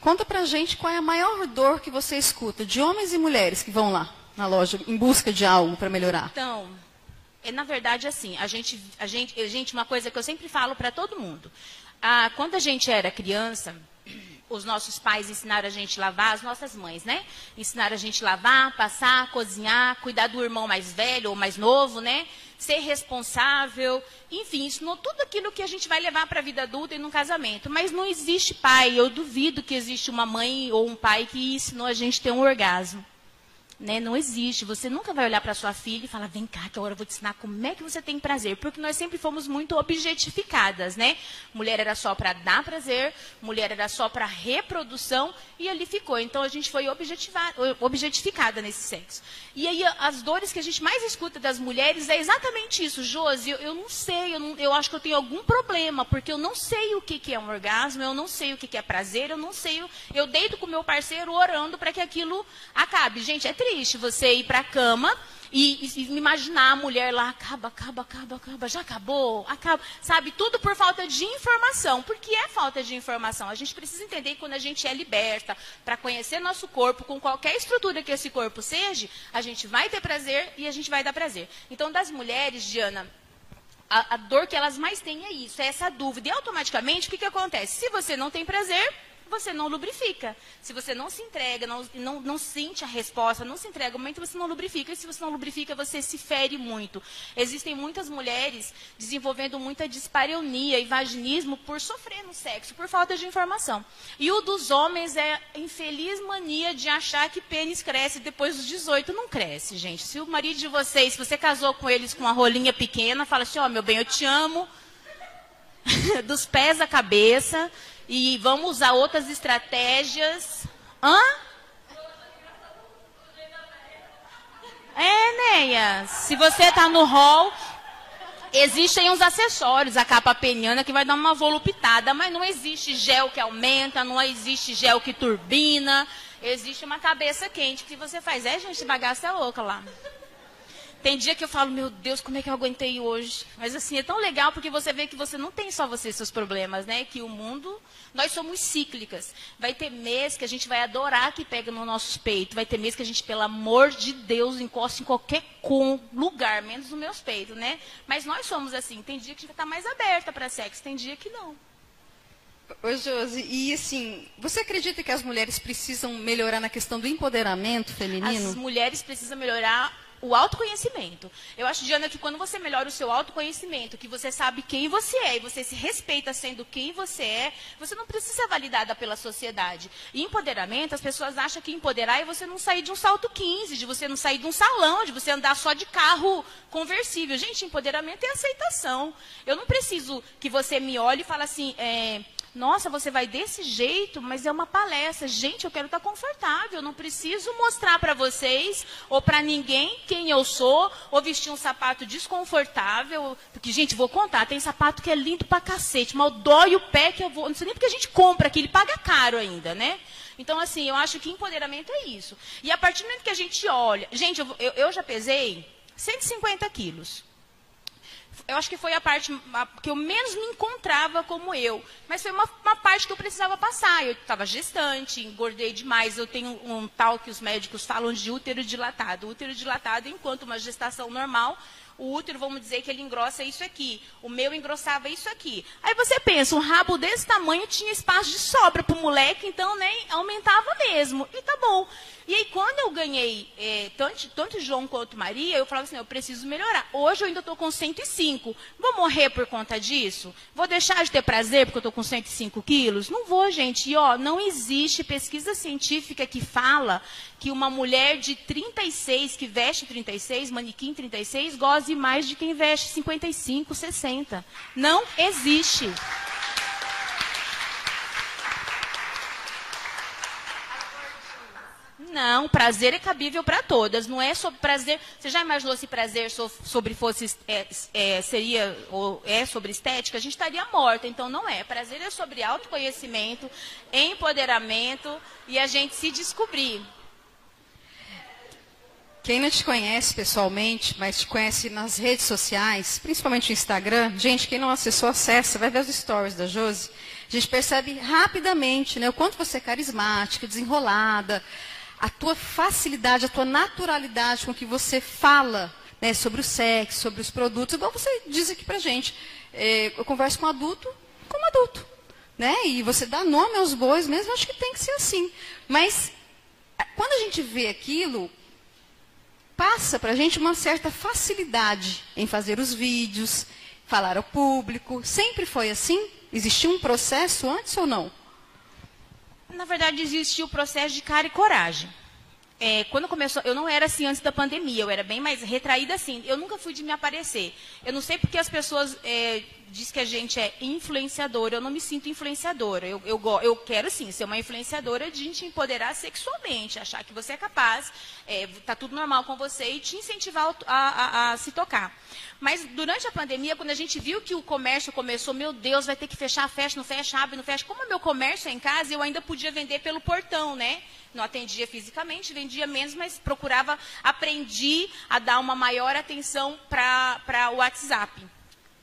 Conta pra gente qual é a maior dor que você escuta de homens e mulheres que vão lá na loja em busca de algo para melhorar. Então, é na verdade assim, a gente, a gente, a gente uma coisa que eu sempre falo para todo mundo. Ah, quando a gente era criança, os nossos pais ensinaram a gente a lavar, as nossas mães, né? Ensinaram a gente a lavar, passar, cozinhar, cuidar do irmão mais velho ou mais novo, né? Ser responsável, enfim, ensinou tudo aquilo que a gente vai levar para a vida adulta e no casamento. Mas não existe pai, eu duvido que existe uma mãe ou um pai que ensinou a gente a ter um orgasmo. Né? Não existe. Você nunca vai olhar para sua filha e falar, vem cá, que agora eu vou te ensinar como é que você tem prazer. Porque nós sempre fomos muito objetificadas, né? Mulher era só para dar prazer, mulher era só para reprodução, e ali ficou. Então a gente foi objetificada nesse sexo. E aí as dores que a gente mais escuta das mulheres é exatamente isso. Josi, eu, eu não sei, eu, não, eu, acho que eu tenho algum problema, porque eu não sei o que, que é um orgasmo, eu não sei o que, que é prazer, eu não sei. Eu deito com meu parceiro orando para que aquilo acabe. Gente, é triste triste você ir para a cama e, e, imaginar a mulher lá, acaba, acaba, acaba, acaba, já acabou, acaba, sabe? Tudo por falta de informação. Por que é falta de informação? A gente precisa entender que quando a gente é liberta para conhecer nosso corpo, com qualquer estrutura que esse corpo seja, a gente vai ter prazer e a gente vai dar prazer. Então, das mulheres, Diana, a, a dor que elas mais têm é isso, é essa dúvida. E automaticamente, o que, que acontece? Se você não tem prazer, você não lubrifica. Se você não se entrega, não, não, não sente a resposta, não se entrega, no momento você não lubrifica. E se você não lubrifica, você se fere muito. Existem muitas mulheres desenvolvendo muita dispareunia e vaginismo por sofrer no sexo, por falta de informação. E o dos homens é a infeliz mania de achar que pênis cresce depois dos 18. Não cresce, gente. Se o marido de vocês, se você casou com eles com uma rolinha pequena, fala assim, ó, oh, meu bem, eu te amo. dos pés à cabeça e vamos usar outras estratégias. Hã? É, Neia. Se você está no hall, existem uns acessórios, a capa peniana que vai dar uma voluptada, mas não existe gel que aumenta, não existe gel que turbina, existe uma cabeça quente que você faz. É, gente, bagaça louca lá. Tem dia que eu falo, meu Deus, como é que eu aguentei hoje? Mas assim, é tão legal porque você vê que você não tem só você seus problemas, né? Que o mundo, nós somos cíclicas. Vai ter mês que a gente vai adorar que pega no nosso peito. Vai ter mês que a gente, pelo amor de Deus, encosta em qualquer lugar, menos nos meus peitos, né? Mas nós somos assim. Tem dia que a gente vai estar mais aberta para sexo, tem dia que não. Oi, Josi, e assim, você acredita que as mulheres precisam melhorar na questão do empoderamento feminino? As mulheres precisam melhorar o autoconhecimento. Eu acho, Diana, que quando você melhora o seu autoconhecimento, que você sabe quem você é e você se respeita sendo quem você é, você não precisa ser validada pela sociedade. E empoderamento, as pessoas acham que empoderar é você não sair de um salto 15, de você não sair de um salão, de você andar só de carro conversível. Gente, empoderamento é aceitação. Eu não preciso que você me olhe e fale assim, é, nossa, você vai desse jeito, mas é uma palestra. Gente, eu quero estar confortável. Eu não preciso mostrar para vocês ou para ninguém quem eu sou, ou vestir um sapato desconfortável. Porque, gente, vou contar, tem sapato que é lindo pra cacete, mas dói o pé que eu vou. Não sei nem porque a gente compra aqui, ele paga caro ainda, né? Então, assim, eu acho que empoderamento é isso. E a partir do momento que a gente olha. Gente, eu, eu, eu já pesei 150 quilos eu acho que foi a parte que eu menos me encontrava como eu. Mas foi uma, uma parte que eu precisava passar. Eu estava gestante, engordei demais. Eu tenho um tal que os médicos falam de útero dilatado. Útero dilatado, enquanto uma gestação normal, o útero, vamos dizer que ele engrossa isso aqui. O meu engrossava isso aqui. Aí você pensa, um rabo desse tamanho tinha espaço de sobra para o moleque, então nem aumentava mesmo. E tá bom. E aí, quando eu ganhei é, tanto, tanto João quanto Maria, eu falava assim, eu preciso melhorar. Hoje eu ainda estou com 105. Vou morrer por conta disso? Vou deixar de ter prazer porque eu estou com 105 quilos? Não vou, gente. E, ó, não existe pesquisa científica que fala que uma mulher de 36, que veste 36, manequim 36, goze mais de quem veste 55, 60. Não existe. Não, prazer é cabível para todas. Não é sobre prazer. Você já imaginou se prazer sobre fosse é, é, seria ou é sobre estética? A gente estaria morta. Então não é. Prazer é sobre autoconhecimento, empoderamento e a gente se descobrir. Quem não te conhece pessoalmente, mas te conhece nas redes sociais, principalmente no Instagram, gente, quem não acessou, acessa, vai ver os stories da Josi. A gente percebe rapidamente né, o quanto você é carismática, desenrolada, a tua facilidade, a tua naturalidade com que você fala né, sobre o sexo, sobre os produtos, igual você diz aqui pra gente. É, eu converso com um adulto como adulto. Né? E você dá nome aos bois mesmo, acho que tem que ser assim. Mas quando a gente vê aquilo, passa para a gente uma certa facilidade em fazer os vídeos, falar ao público. Sempre foi assim? Existiu um processo antes ou não? Na verdade, existia o processo de cara e coragem. É, quando começou, eu não era assim antes da pandemia, eu era bem mais retraída assim. Eu nunca fui de me aparecer. Eu não sei porque as pessoas é, diz que a gente é influenciadora. Eu não me sinto influenciadora. Eu, eu, eu quero, sim, ser uma influenciadora de te empoderar sexualmente, achar que você é capaz, está é, tudo normal com você e te incentivar a, a, a, se tocar. Mas durante a pandemia, quando a gente viu que o comércio começou, meu Deus, vai ter que fechar, fecha, não fecha, abre, não fecha. Como meu comércio é em casa, eu ainda podia vender pelo portão, né? Não atendia fisicamente, vendia menos, mas procurava, aprendi a dar uma maior atenção para o WhatsApp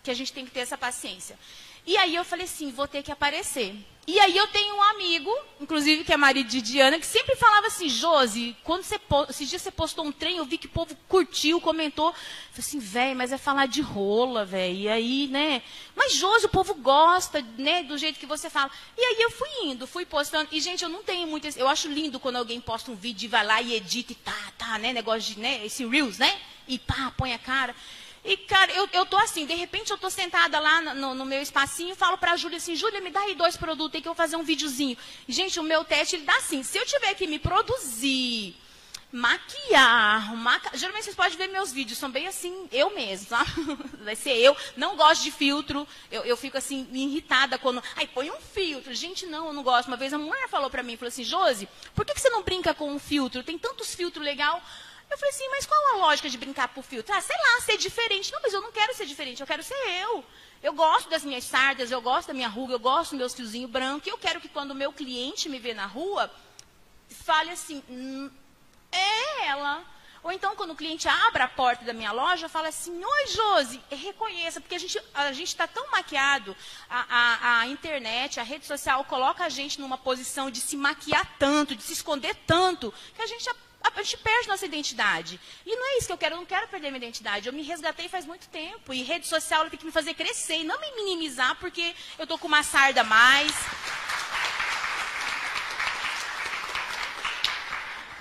que a gente tem que ter essa paciência. E aí eu falei assim, vou ter que aparecer. E aí eu tenho um amigo, inclusive que é marido de Diana, que sempre falava assim, Josi, quando você esses dias você postou um trem, eu vi que o povo curtiu, comentou. Eu falei assim, velho, mas é falar de rola, velho. E aí, né? Mas Josi, o povo gosta, né, do jeito que você fala. E aí eu fui indo, fui postando. E gente, eu não tenho muito eu acho lindo quando alguém posta um vídeo e vai lá e edita e tá, tá, né, negócio de, né, esse reels, né? E pá, põe a cara. E, cara, eu, eu tô assim, de repente eu tô sentada lá no, no meu espacinho e falo pra Júlia assim, Júlia, me dá aí dois produtos aí que eu vou fazer um videozinho. Gente, o meu teste, ele dá assim, se eu tiver que me produzir, maquiar, maca... geralmente vocês podem ver meus vídeos, são bem assim, eu mesmo, tá? Vai ser eu, não gosto de filtro, eu, eu fico assim, irritada quando, ai, põe um filtro. Gente, não, eu não gosto. Uma vez a mulher falou pra mim, falou assim, Josi, por que, que você não brinca com um filtro? Tem tantos filtros legal. Eu falei assim, mas qual a lógica de brincar por filtro? Ah, sei lá, ser diferente. Não, mas eu não quero ser diferente, eu quero ser eu. Eu gosto das minhas sardas, eu gosto da minha ruga, eu gosto dos meus fiozinhos brancos. E eu quero que quando o meu cliente me vê na rua, fale assim, hum, é ela. Ou então, quando o cliente abre a porta da minha loja, fala assim, oi, Josi, reconheça, porque a gente a está tão maquiado, a, a, a, internet, a rede social coloca a gente numa posição de se maquiar tanto, de se esconder tanto, que a gente a gente perde nossa identidade. E não é isso que eu quero, eu não quero perder minha identidade. Eu me resgatei faz muito tempo. E rede social tem que me fazer crescer e não me minimizar porque eu estou com uma sarda a mais.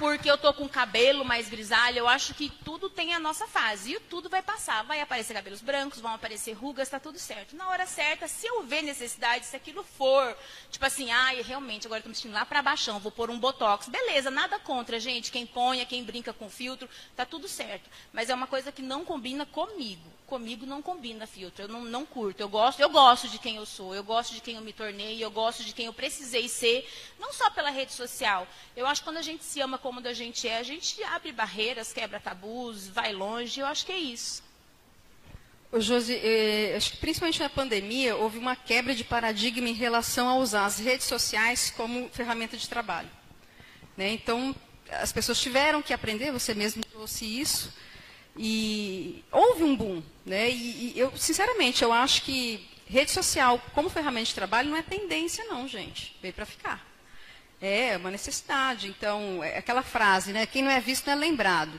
Porque eu tô com cabelo mais grisalho, eu acho que tudo tem a nossa fase. E tudo vai passar. Vai aparecer cabelos brancos, vão aparecer rugas, tá tudo certo. Na hora certa, se eu ver necessidade, se aquilo for, tipo assim, ai, realmente, agora eu tô me sentindo lá para baixão, vou pôr um botox. Beleza, nada contra, gente. Quem ponha, quem brinca com filtro, tá tudo certo. Mas é uma coisa que não combina comigo comigo não combina filtro. Eu não, não curto. Eu gosto, eu gosto de quem eu sou, eu gosto de quem eu me tornei, eu gosto de quem eu precisei ser, não só pela rede social. Eu acho que quando a gente se ama como a gente é, a gente abre barreiras, quebra tabus, vai longe. Eu acho que é isso. Ô, Josi, eh, acho que principalmente na pandemia houve uma quebra de paradigma em relação a usar as redes sociais como ferramenta de trabalho. Né? Então, as pessoas tiveram que aprender, você mesmo trouxe isso, e houve um boom, né? E, e, eu, sinceramente, eu acho que rede social como ferramenta de trabalho não é tendência, não, gente. Veio para ficar. É uma necessidade. Então, é aquela frase, né? Quem não é visto não é lembrado.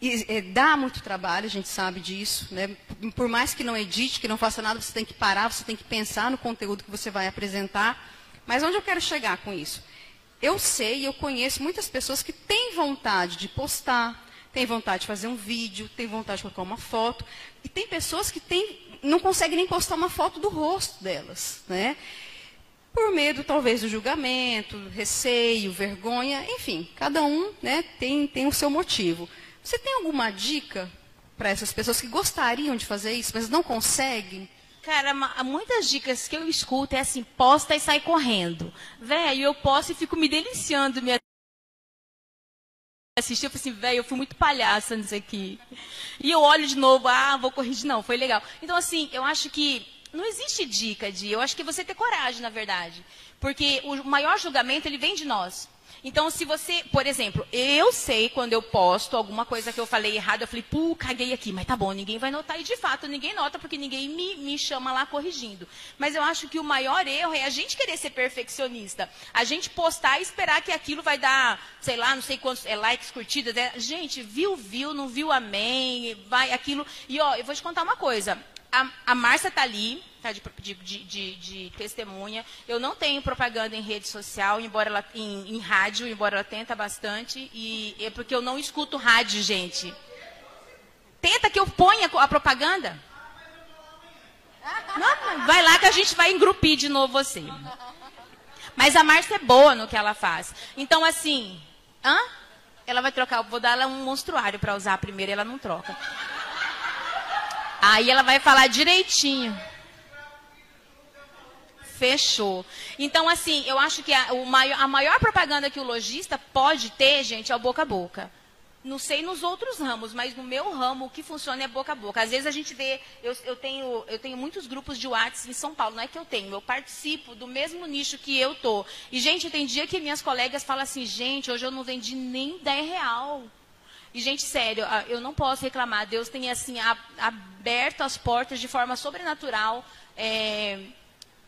E, é, dá muito trabalho, a gente sabe disso. Né? Por mais que não edite, que não faça nada, você tem que parar, você tem que pensar no conteúdo que você vai apresentar. Mas onde eu quero chegar com isso? Eu sei, eu conheço muitas pessoas que têm vontade de postar, tem vontade de fazer um vídeo, tem vontade de colocar uma foto. E tem pessoas que tem, não conseguem nem postar uma foto do rosto delas, né? Por medo, talvez, do julgamento, receio, vergonha, enfim, cada um né, tem, tem o seu motivo. Você tem alguma dica para essas pessoas que gostariam de fazer isso, mas não conseguem? Cara, muitas dicas que eu escuto é assim, posta e sai correndo. Velho, eu posto e fico me deliciando, assisti, eu falei assim, velho, eu fui muito palhaça nisso aqui. E eu olho de novo, ah, vou corrigir. Não, foi legal. Então, assim, eu acho que não existe dica de, eu acho que você ter coragem, na verdade. Porque o maior julgamento, ele vem de nós. Então, se você, por exemplo, eu sei quando eu posto alguma coisa que eu falei errado, eu falei, pu, caguei aqui, mas tá bom, ninguém vai notar. E de fato, ninguém nota porque ninguém me, me chama lá corrigindo. Mas eu acho que o maior erro é a gente querer ser perfeccionista. A gente postar e esperar que aquilo vai dar, sei lá, não sei quantos é, likes, curtidas. É, gente, viu, viu, não viu, amém, vai aquilo. E ó, eu vou te contar uma coisa a, a Márcia está ali, tá de, de, de, de, testemunha. Eu não tenho propaganda em rede social, embora ela, em, em rádio, embora ela tenta bastante. E é porque eu não escuto rádio, gente. Tenta que eu ponha a propaganda. Não, vai lá que a gente vai engrupir de novo você. Mas a Márcia é boa no que ela faz. Então, assim, hã? ela vai trocar. Vou dar ela um monstruário para usar primeiro, ela não troca. Aí ela vai falar direitinho. Fechou. Então, assim, eu acho que a, maior, a maior propaganda que o lojista pode ter, gente, é o boca a boca. Não sei nos outros ramos, mas no meu ramo o que funciona é boca a boca. Às vezes a gente vê, eu, eu tenho, eu tenho muitos grupos de WhatsApp em São Paulo, não é que eu tenho, eu participo do mesmo nicho que eu tô. E, gente, tem dia que minhas colegas falam assim, gente, hoje eu não vendi nem 10 real. E, gente, sério, ah, eu não posso reclamar. Deus tem, assim, aberto as portas de forma sobrenatural. É,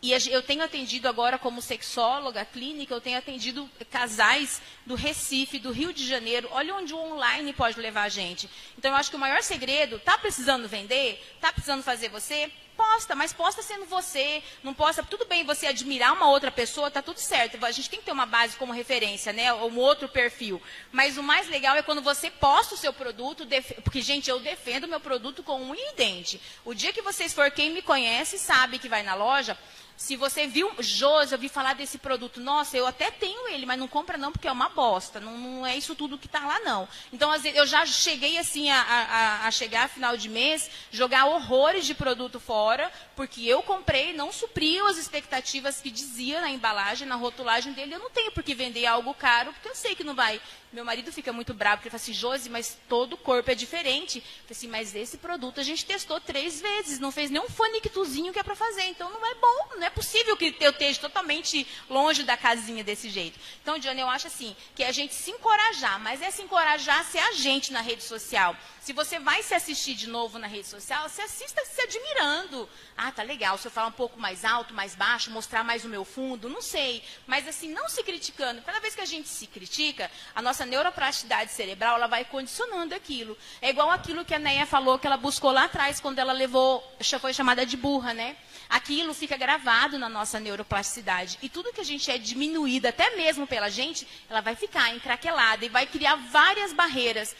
e eu tenho atendido agora como sexóloga clínica, eu tenho atendido casais do Recife, do Rio de Janeiro. Olha onde o online pode levar a gente. Então eu acho que o maior segredo, está precisando vender? Está precisando fazer você? Posta, mas posta sendo você. Não posta. Tudo bem você admirar uma outra pessoa, está tudo certo. A gente tem que ter uma base como referência, né? Um outro perfil. Mas o mais legal é quando você posta o seu produto, porque, gente, eu defendo meu produto com um e dente. O dia que vocês for quem me conhece, sabe que vai na loja se você viu, Josi, eu vi falar desse produto, nossa, eu até tenho ele, mas não compra não, porque é uma bosta. Não, não é isso tudo que está lá, não. Então, às vezes, eu já cheguei assim a, a, a chegar a final de mês, jogar horrores de produto fora, porque eu comprei, não supriu as expectativas que dizia na embalagem, na rotulagem dele. Eu não tenho por que vender algo caro, porque eu sei que não vai meu marido fica muito bravo, porque ele fala assim, Josi, mas todo corpo é diferente. Eu falei assim, mas esse produto a gente testou três vezes, não fez nenhum fanictuzinho que é para fazer. Então não é bom, não é possível que eu esteja totalmente longe da casinha desse jeito. Então, Diana, eu acho assim, que é a gente se encorajar, mas é se encorajar a ser a gente na rede social. Se você vai se assistir de novo na rede social, se assista se admirando. Ah, tá legal, se eu falar um pouco mais alto, mais baixo, mostrar mais o meu fundo, não sei. Mas assim, não se criticando. Cada vez que a gente se critica, a nossa neuroplasticidade cerebral, ela vai condicionando aquilo. É igual aquilo que a Neia falou, que ela buscou lá atrás, quando ela levou, foi chamada de burra, né? Aquilo fica gravado na nossa neuroplasticidade. E tudo que a gente é diminuído, até mesmo pela gente, ela vai ficar encraquelada e vai criar várias barreiras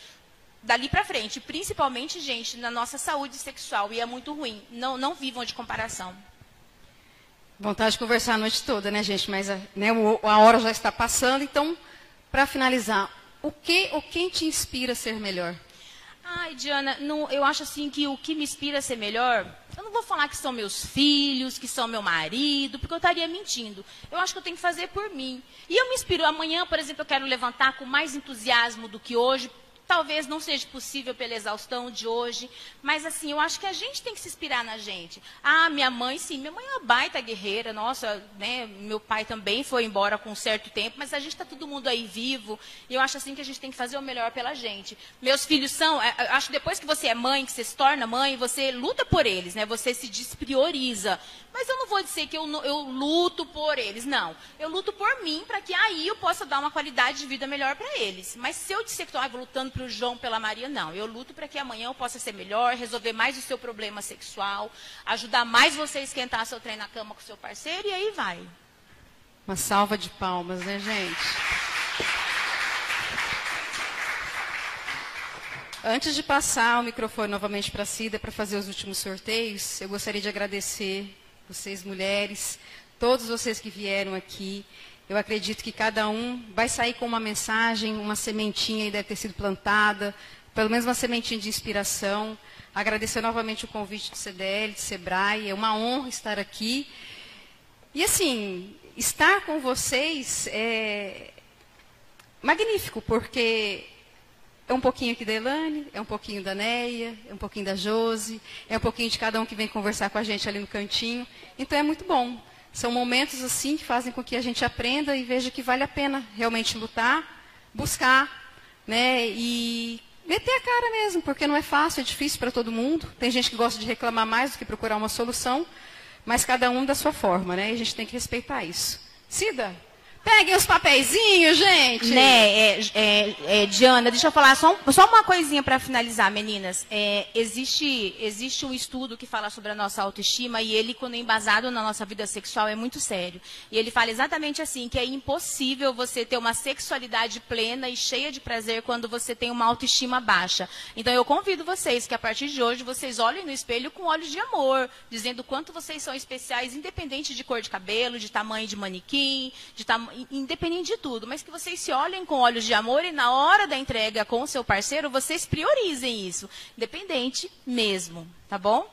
dali para frente, principalmente, gente, na nossa saúde sexual, e é muito ruim. Não, não vivam de comparação. Vontade de conversar a noite toda, né, gente? Mas né, a hora já está passando, então, para finalizar, o que ou quem te inspira a ser melhor? Ai, Diana, não, eu acho assim que o que me inspira a ser melhor, eu não vou falar que são meus filhos, que são meu marido, porque eu estaria mentindo. Eu acho que eu tenho que fazer por mim. E eu me inspiro. Amanhã, por exemplo, eu quero levantar com mais entusiasmo do que hoje, Talvez não seja possível pela exaustão de hoje, mas assim, eu acho que a gente tem que se inspirar na gente. Ah, minha mãe, sim, minha mãe é uma baita guerreira, nossa, né, meu pai também foi embora com um certo tempo, mas a gente está todo mundo aí vivo, e eu acho assim que a gente tem que fazer o melhor pela gente. Meus filhos são, é, acho que depois que você é mãe, que você se torna mãe, você luta por eles, né, você se desprioriza. Mas eu não vou dizer que eu, eu luto por eles, não. Eu luto por mim, para que aí eu possa dar uma qualidade de vida melhor para eles. Mas se eu disser que estou lutando para o João, pela Maria, não. Eu luto para que amanhã eu possa ser melhor, resolver mais o seu problema sexual, ajudar mais você a esquentar seu trem na cama com seu parceiro e aí vai. Uma salva de palmas, né, gente? Antes de passar o microfone novamente para a Cida para fazer os últimos sorteios, eu gostaria de agradecer vocês mulheres, todos vocês que vieram aqui. Eu acredito que cada um vai sair com uma mensagem, uma sementinha e deve ter sido plantada, pelo menos uma sementinha de inspiração. Agradecer novamente o convite do CDL, do SEBRAE, é uma honra estar aqui. E assim, estar com vocês é magnífico, porque é um pouquinho aqui da Elane, é um pouquinho da Neia, é um pouquinho da Jose, é um pouquinho de cada um que vem conversar com a gente ali no cantinho. Então é muito bom. São momentos assim que fazem com que a gente aprenda e veja que vale a pena realmente lutar, buscar, né? E meter a cara mesmo, porque não é fácil, é difícil para todo mundo. Tem gente que gosta de reclamar mais do que procurar uma solução, mas cada um da sua forma, né? E a gente tem que respeitar isso. Cida, Peguem os papeizinhos, gente. Né, é, é, é, Diana, deixa eu falar só, um, só uma coisinha para finalizar, meninas. É, existe, existe um estudo que fala sobre a nossa autoestima e ele, quando é embasado na nossa vida sexual, é muito sério. E ele fala exatamente assim, que é impossível você ter uma sexualidade plena e cheia de prazer quando você tem uma autoestima baixa. Então eu convido vocês que a partir de hoje vocês olhem no espelho com olhos de amor, dizendo quanto vocês são especiais, independente de cor de cabelo, de tamanho de manequim, de tamanho independente de tudo, mas que vocês se olhem com olhos de amor e na hora da entrega com o seu parceiro, vocês priorizem isso, independente mesmo, tá bom?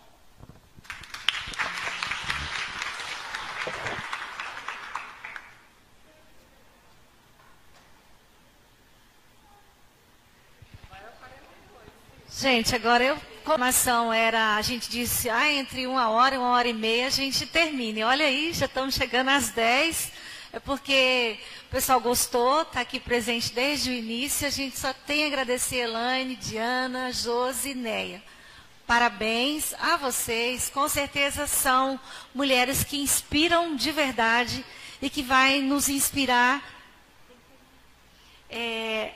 Gente, agora eu informação era, a gente disse, ah, entre uma hora e uma hora e meia a gente termina. E olha aí, já estamos chegando às 10. É porque o pessoal gostou, está aqui presente desde o início. A gente só tem a agradecer Elaine, Diana, Josi e Neia. Parabéns a vocês. Com certeza são mulheres que inspiram de verdade e que vai nos inspirar é,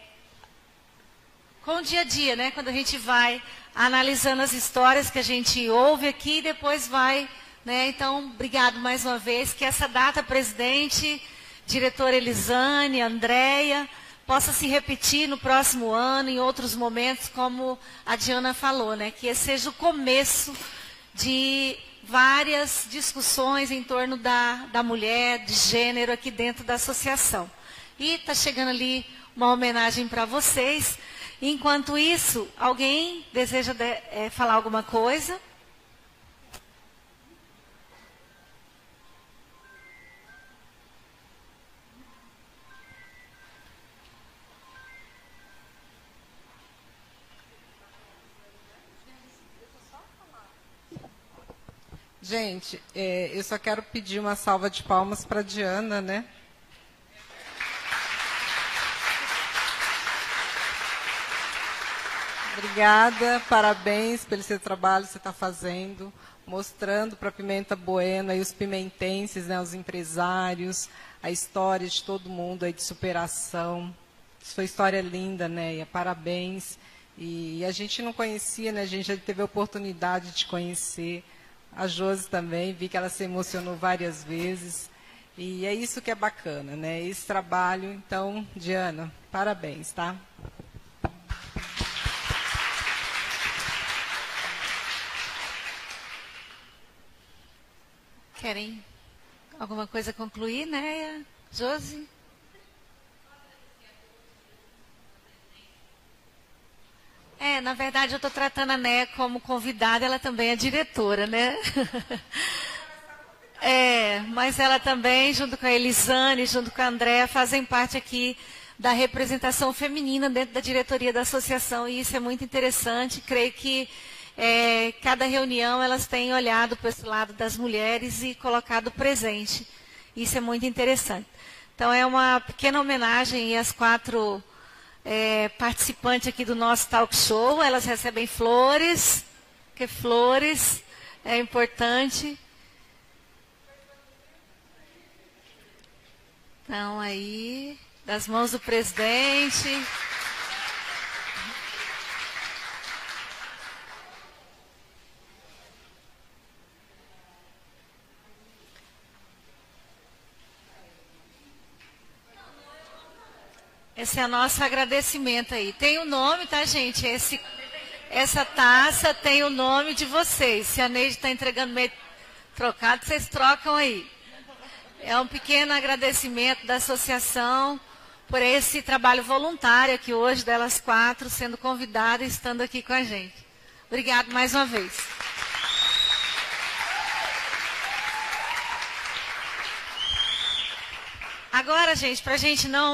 com o dia a dia, né? Quando a gente vai analisando as histórias que a gente ouve aqui e depois vai, né? Então, obrigado mais uma vez. Que essa data, presidente, diretora Elisane, Andréia, possa se repetir no próximo ano, em outros momentos, como a Diana falou, né? Que esse seja o começo de várias discussões em torno da, da mulher, de gênero aqui dentro da associação. E está chegando ali uma homenagem para vocês. Enquanto isso, alguém deseja de, é, falar alguma coisa? Gente, é, eu só quero pedir uma salva de palmas para Diana, né? Obrigada, parabéns pelo seu trabalho que você está fazendo, mostrando para a Pimenta Bueno e os pimentenses, né, os empresários, a história de todo mundo aí de superação. Sua história é linda, né? Parabéns. E a gente não conhecia, né? A gente já teve a oportunidade de conhecer. A Josi também, vi que ela se emocionou várias vezes. E é isso que é bacana, né? Esse trabalho. Então, Diana, parabéns, tá? Querem alguma coisa concluir, né, Josi? É, na verdade eu estou tratando a Né como convidada, ela também é diretora, né? é, mas ela também, junto com a Elisane, junto com a Andréa, fazem parte aqui da representação feminina dentro da diretoria da associação, e isso é muito interessante. Creio que é, cada reunião elas têm olhado para esse lado das mulheres e colocado presente. Isso é muito interessante. Então, é uma pequena homenagem às quatro é, participantes aqui do nosso talk show. Elas recebem flores, que flores é importante. Então, aí, das mãos do presidente. Esse é nosso agradecimento aí. Tem o um nome, tá, gente? Esse, essa taça tem o nome de vocês. Se a Neide está entregando meio trocado, vocês trocam aí. É um pequeno agradecimento da associação por esse trabalho voluntário aqui hoje, delas quatro, sendo convidadas e estando aqui com a gente. Obrigado mais uma vez. Agora, gente, para a gente não